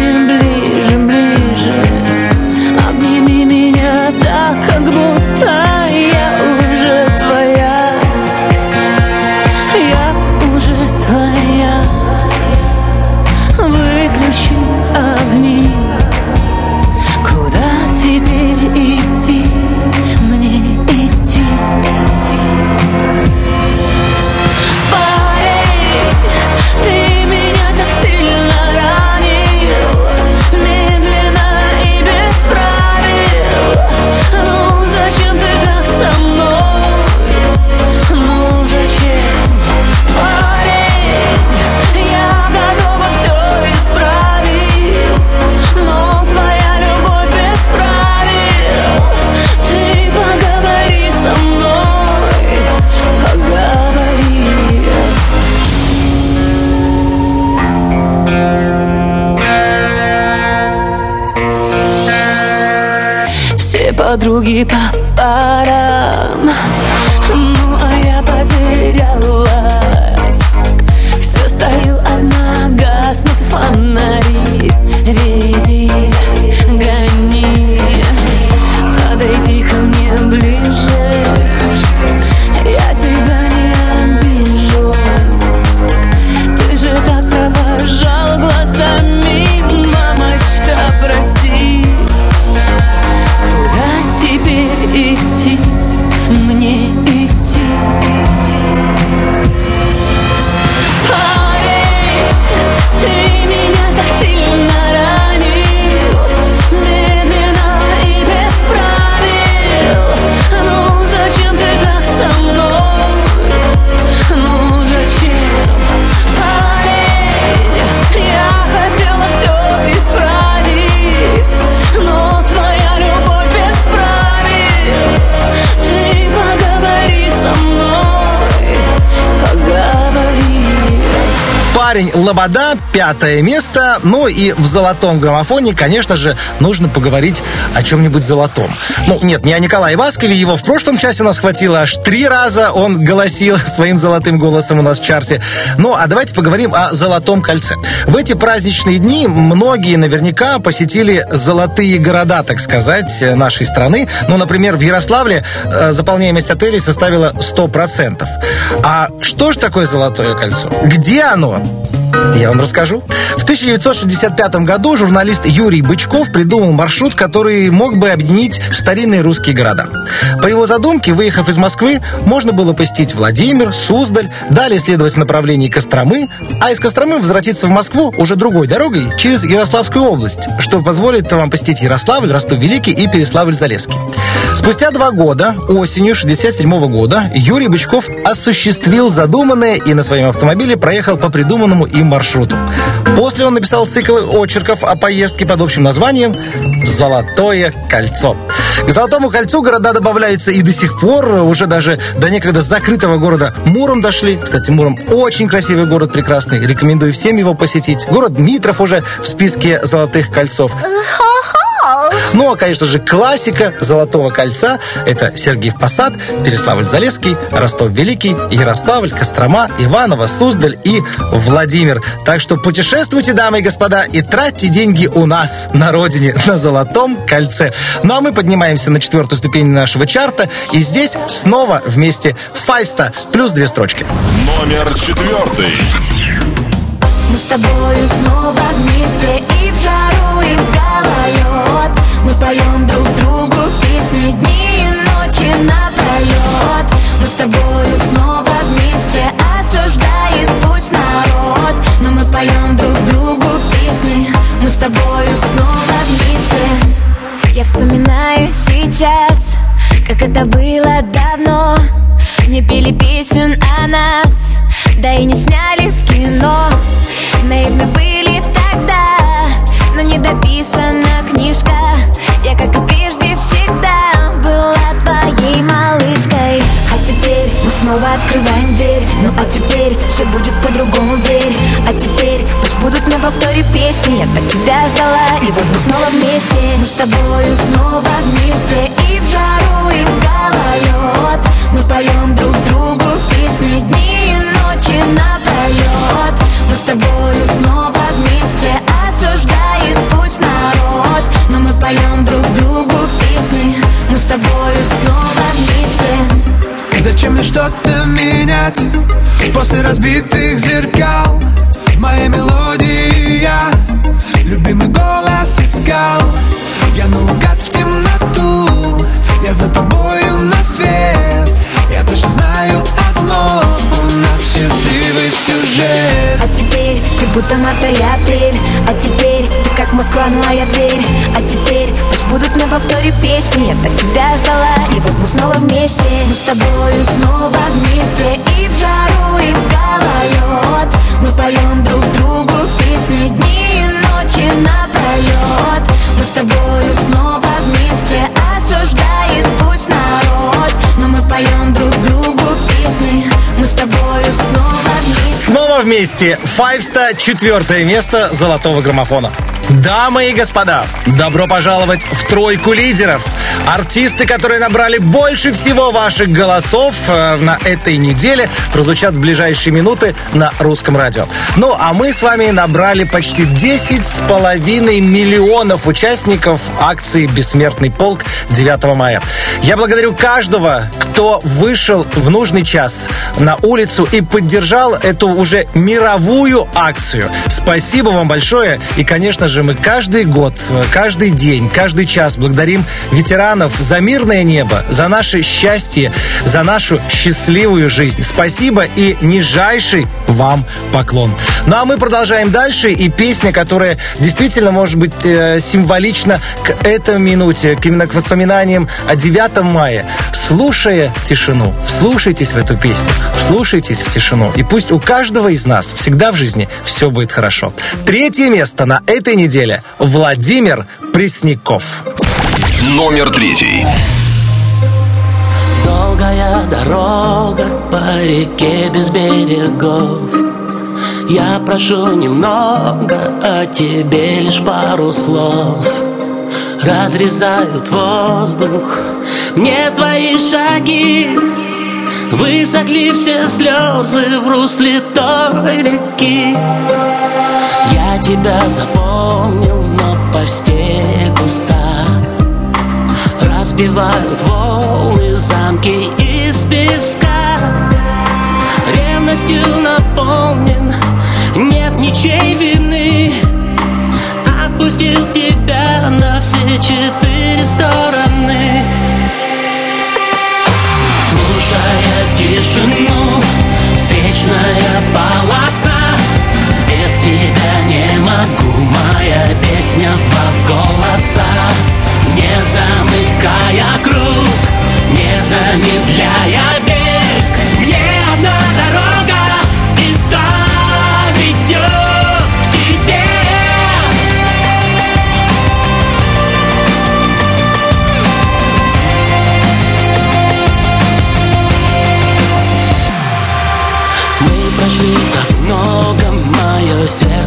Speaker 2: Парень
Speaker 1: Лобода, пятое место. Ну и в золотом граммофоне, конечно же, нужно поговорить о чем-нибудь золотом. Ну, нет, не о Николае Баскове, его в прошлом часе нас хватило аж три раза, он голосил (laughs) своим золотым голосом у нас в чарте. Ну, а давайте поговорим о золотом кольце. В эти праздничные дни многие наверняка посетили золотые города, так сказать, нашей страны. Ну, например, в Ярославле э, заполняемость отелей составила 100%. А что же такое золотое кольцо? Где оно? Я вам расскажу. В 1965 году журналист Юрий Бычков придумал маршрут, который мог бы объединить старинные русские города. По его задумке, выехав из Москвы, можно было посетить Владимир, Суздаль, далее следовать в направлении Костромы, а из Костромы возвратиться в Москву уже другой дорогой через Ярославскую область, что позволит вам посетить Ярославль, Ростов-Великий и Переславль-Залесский. Спустя два года, осенью 67 года, Юрий Бычков осуществил задуманное и на своем автомобиле проехал по придуманному им маршруту. После он написал цикл очерков о поездке под общим названием «Золотое кольцо». К Золотому кольцу города добавляются и до сих пор, уже даже до некогда закрытого города Муром дошли. Кстати, Муром очень красивый город, прекрасный. Рекомендую всем его посетить. Город Дмитров уже в списке Золотых кольцов. Ну, а, конечно же, классика Золотого кольца – это Сергиев Посад, Переславль-Залесский, Ростов-Великий, Ярославль, Кострома, Иваново, Суздаль и Владимир. Так что путешествуйте, дамы и господа, и тратьте деньги у нас на родине, на Золотом кольце. Ну, а мы поднимаемся на четвертую ступень нашего чарта, и здесь снова вместе Файста плюс две строчки.
Speaker 3: Номер четвертый.
Speaker 9: Мы с тобою снова вместе и в жару, и в гололед Мы поем друг другу песни дни и ночи напролет Мы с тобою снова вместе, осуждает пусть народ. Но мы поем друг другу песни, мы с тобою снова вместе. Я вспоминаю сейчас, как это было давно. Не пели песен о нас, да и не сняли в кино. Наивны были тогда, но не дописана книжка Я, как и прежде, всегда была твоей малышкой. А теперь мы снова открываем дверь. Ну а теперь все будет по-другому, верь. А теперь пусть будут на повторе песни. Я так тебя ждала, и вот мы снова вместе. Мы с тобою снова вместе. И в жару, и в гололед Мы поем друг другу песни дни и ночи напролет Мы с тобою снова вместе. Народ Но мы поем друг другу песни. Мы с тобою снова вместе.
Speaker 15: Зачем мне что-то менять? После разбитых зеркал В моей мелодии я Любимый голос искал. Я наугад в темноту Я за тобою на свет. Я точно знаю одно счастливый сюжет.
Speaker 9: А теперь ты будто марта и апрель А теперь ты как Москва, ну а я Тверь А теперь пусть будут на повторе песни. Я так тебя ждала, и вот мы снова вместе. Мы с тобою снова вместе. И в жару, и в гололед. Мы поем друг другу песни дни и ночи напролет Мы с тобою снова вместе. Осуждает пусть народ. Но мы поем друг другу снова вместе
Speaker 1: Снова вместе. Файвста четвертое место золотого граммофона. Дамы и господа, добро пожаловать в тройку лидеров. Артисты, которые набрали больше всего ваших голосов э, на этой неделе, прозвучат в ближайшие минуты на русском радио. Ну, а мы с вами набрали почти 10 с половиной миллионов участников акции «Бессмертный полк» 9 мая. Я благодарю каждого, кто вышел в нужный час на улицу и поддержал эту уже мировую акцию. Спасибо вам большое. И, конечно же, мы каждый год, каждый день, каждый час благодарим ветеранов за мирное небо, за наше счастье, за нашу счастливую жизнь. Спасибо и нижайший вам поклон. Ну а мы продолжаем дальше. И песня, которая действительно может быть э, символична к этой минуте, к именно к воспоминаниям о 9 мая. Слушая тишину, вслушайтесь в эту песню, вслушайтесь в тишину. И пусть у каждого из нас всегда в жизни все будет хорошо. Третье место на этой неделе Владимир Пресняков.
Speaker 3: Номер третий.
Speaker 10: Долгая дорога по реке без берегов. Я прошу немного, а тебе лишь пару слов. Разрезают воздух мне твои шаги. Высохли все слезы в русле той реки Я тебя запомнил, но постель пуста. Разбивают волны замки из песка. Ревностью наполнен Нет ни
Speaker 2: ничей вины. Отпустил тебя на все четыре стороны. Слушая тишину Встречная полоса. Без тебя не могу Моя песня в два голоса. Не замыкая круг Не замедляя бег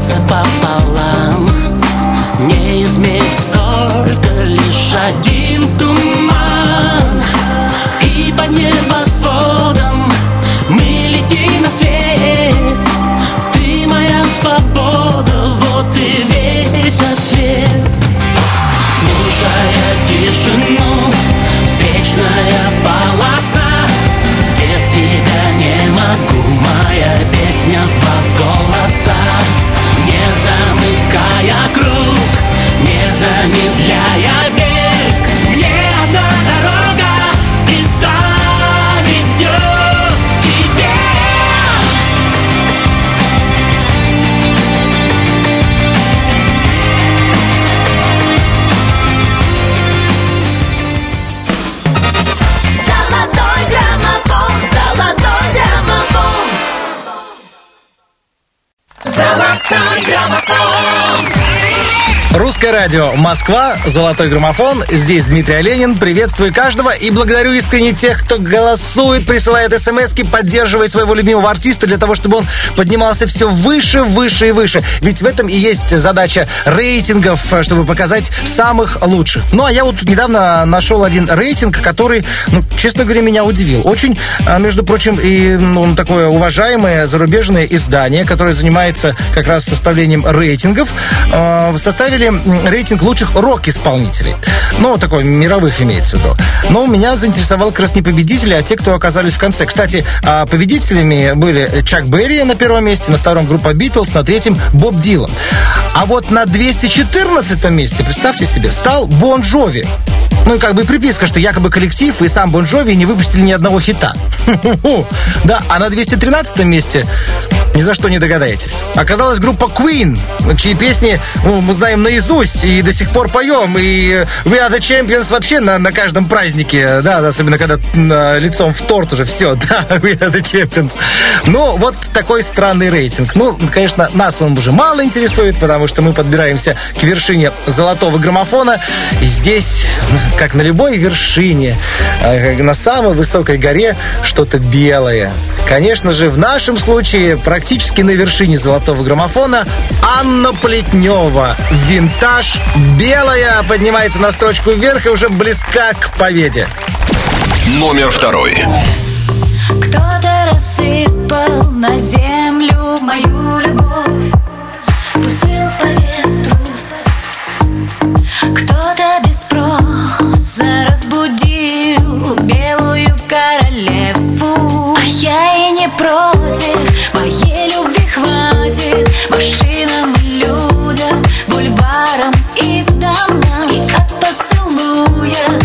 Speaker 2: сердце пополам. Не измерить столько, лишь один не
Speaker 1: Русское радио Москва, Золотой граммофон. Здесь Дмитрий Оленин. Приветствую каждого и благодарю искренне тех, кто голосует, присылает смс поддерживает своего любимого артиста для того, чтобы он поднимался все выше, выше и выше. Ведь в этом и есть задача рейтингов, чтобы показать самых лучших. Ну, а я вот тут недавно нашел один рейтинг, который, ну, честно говоря, меня удивил. Очень, а, между прочим, и ну, такое уважаемое зарубежное издание, которое занимается как раз составлением рейтингов, э, составили рейтинг лучших рок-исполнителей. Ну, такой мировых имеется в виду. Но меня заинтересовал как раз не победители, а те, кто оказались в конце. Кстати, а, победителями были Чак Берри на первом месте, на втором группа Битлз, на третьем Боб Дилан. А вот на 214 месте, представьте себе, стал Бон Джови. Ну и как бы приписка, что якобы коллектив и сам Бон Джови не выпустили ни одного хита. (laughs) Да, а на 213 месте ни за что не догадаетесь. Оказалась группа Queen, чьи песни ну, мы знаем наизусть и до сих пор поем. И We Are The Champions вообще на, на каждом празднике, да, особенно когда м, лицом в торт уже все, (laughs) да, We Are The Champions. Ну, вот такой странный рейтинг. Ну, конечно, нас он уже мало интересует, потому что мы подбираемся к вершине золотого граммофона. И здесь, (laughs) как на любой вершине, э, на самой высокой горе что-то белое. Конечно же, в нашем случае практически на вершине золотого граммофона Анна Плетнева. Винтаж белая поднимается на строчку вверх и уже близка к победе.
Speaker 3: Номер второй.
Speaker 9: Кто-то рассыпал на землю мою любовь Пустил по ветру Кто-то без спроса разбудил белую королеву А я и не против, хватит. Машинам и людям, бульварам и домам. От поцелуя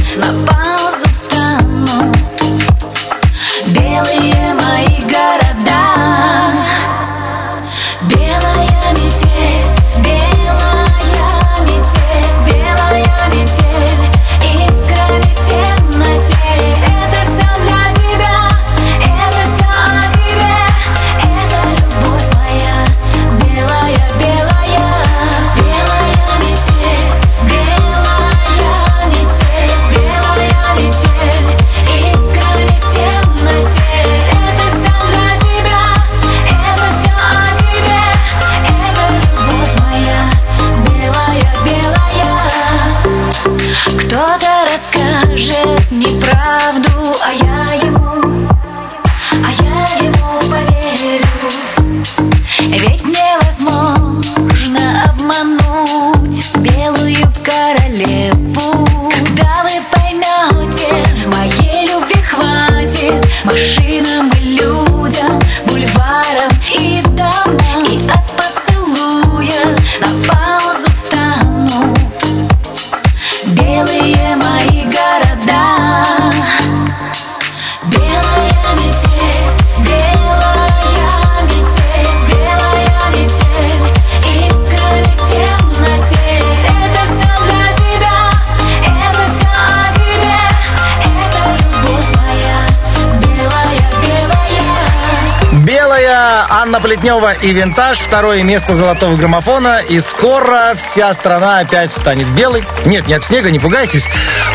Speaker 1: Плетнева и «Винтаж». Второе место золотого граммофона. И скоро вся страна опять станет белой. Нет, не от снега, не пугайтесь.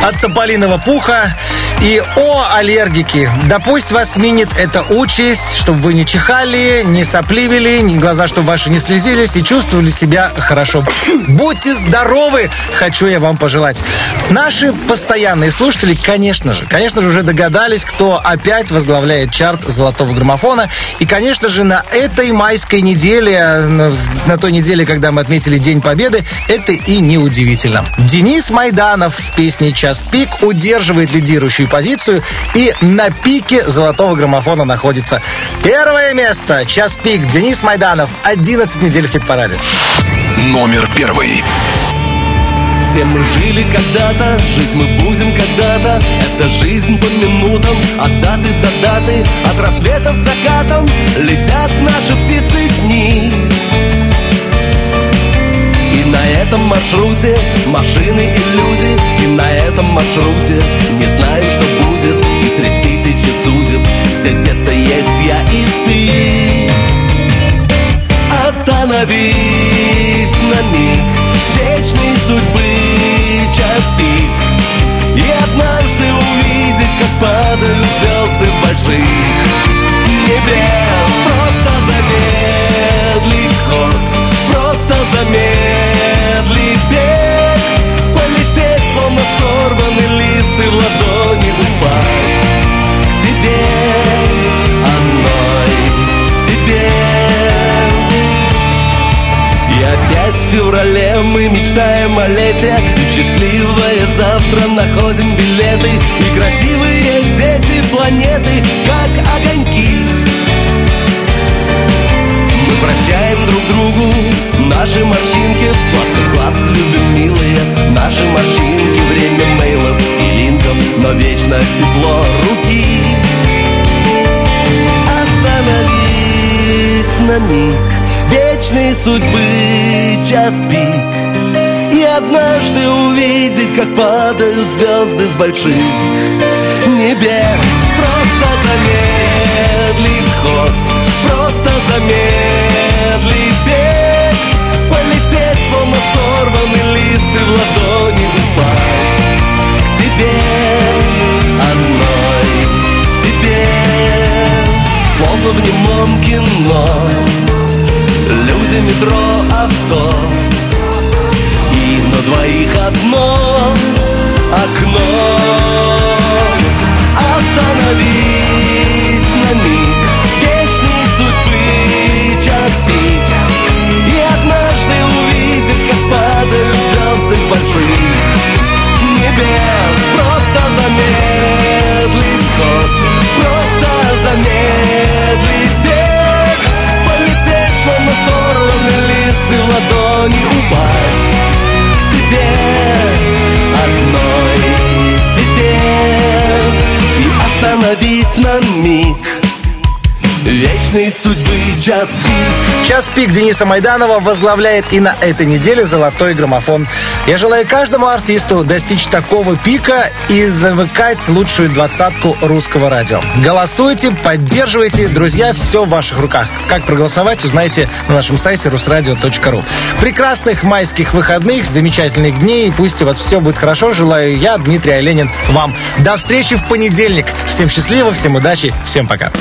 Speaker 1: От тополиного пуха. И о, аллергики, да пусть вас минит эта участь, чтобы вы не чихали, не сопливили, ни глаза, чтобы ваши не слезились и чувствовали себя хорошо. Будьте здоровы, хочу я вам пожелать. Наши постоянные слушатели, конечно же, конечно же, уже догадались, кто опять возглавляет чарт золотого граммофона. И, конечно же, на этой майской неделе, на, той неделе, когда мы отметили День Победы, это и не удивительно. Денис Майданов с песней «Час пик» удерживает лидирующую позицию и на пике золотого граммофона находится. Первое место. Час пик. Денис Майданов. 11 недель в хит-параде.
Speaker 3: Номер первый.
Speaker 14: Все мы жили когда-то, жить мы будем когда-то. Это жизнь по минутам, от даты до даты От рассветов к закатам летят наши птицы дни. И на этом маршруте машины и люди И на этом маршруте не знаю, что будет И среди тысячи судеб здесь где-то есть я и ты. Остановить на миг вечной судьбы час пик И однажды увидеть, как падают звезды с больших небес. Просто замедлить ход, просто замедлить бег. Полететь, словно сорванный лист и в ладони упасть. К тебе, одной тебе. И опять в феврале мы мечтаем о лете счастливое завтра. Находим билеты И красивые дети планеты, как огоньки. Мы прощаем друг другу наши морщинки. В складках глаз любим милые Наши морщинки, время мейлов и линков Но вечно тепло руки. Остановить на миг. Вечной судьбы час пик однажды увидеть, как падают звезды с больших небес. Просто замедлить ход, просто замедлить бег. Полететь, словно сорванный лист и в ладони упасть. К тебе, одной тебе. Словно в немом кино Люди, метро, авто на двоих одно окно. Остановить на миг Вечной судьбы час пик. И однажды увидеть, как падают звезды с больших небес. Просто замедлить ход Просто замедлить бег. Полететь, словно сорванный лист в ладони упасть тебе Одной тебе И остановить на миг Вечной судьбы час пик
Speaker 1: Час пик Дениса Майданова возглавляет и на этой неделе золотой граммофон. Я желаю каждому артисту достичь такого пика и замыкать лучшую двадцатку русского радио. Голосуйте, поддерживайте. Друзья, все в ваших руках. Как проголосовать, узнаете на нашем сайте русрадио.ру. Прекрасных майских выходных, замечательных дней. Пусть у вас все будет хорошо. Желаю я, Дмитрий Оленин, вам. До встречи в понедельник. Всем счастливо, всем удачи, всем пока.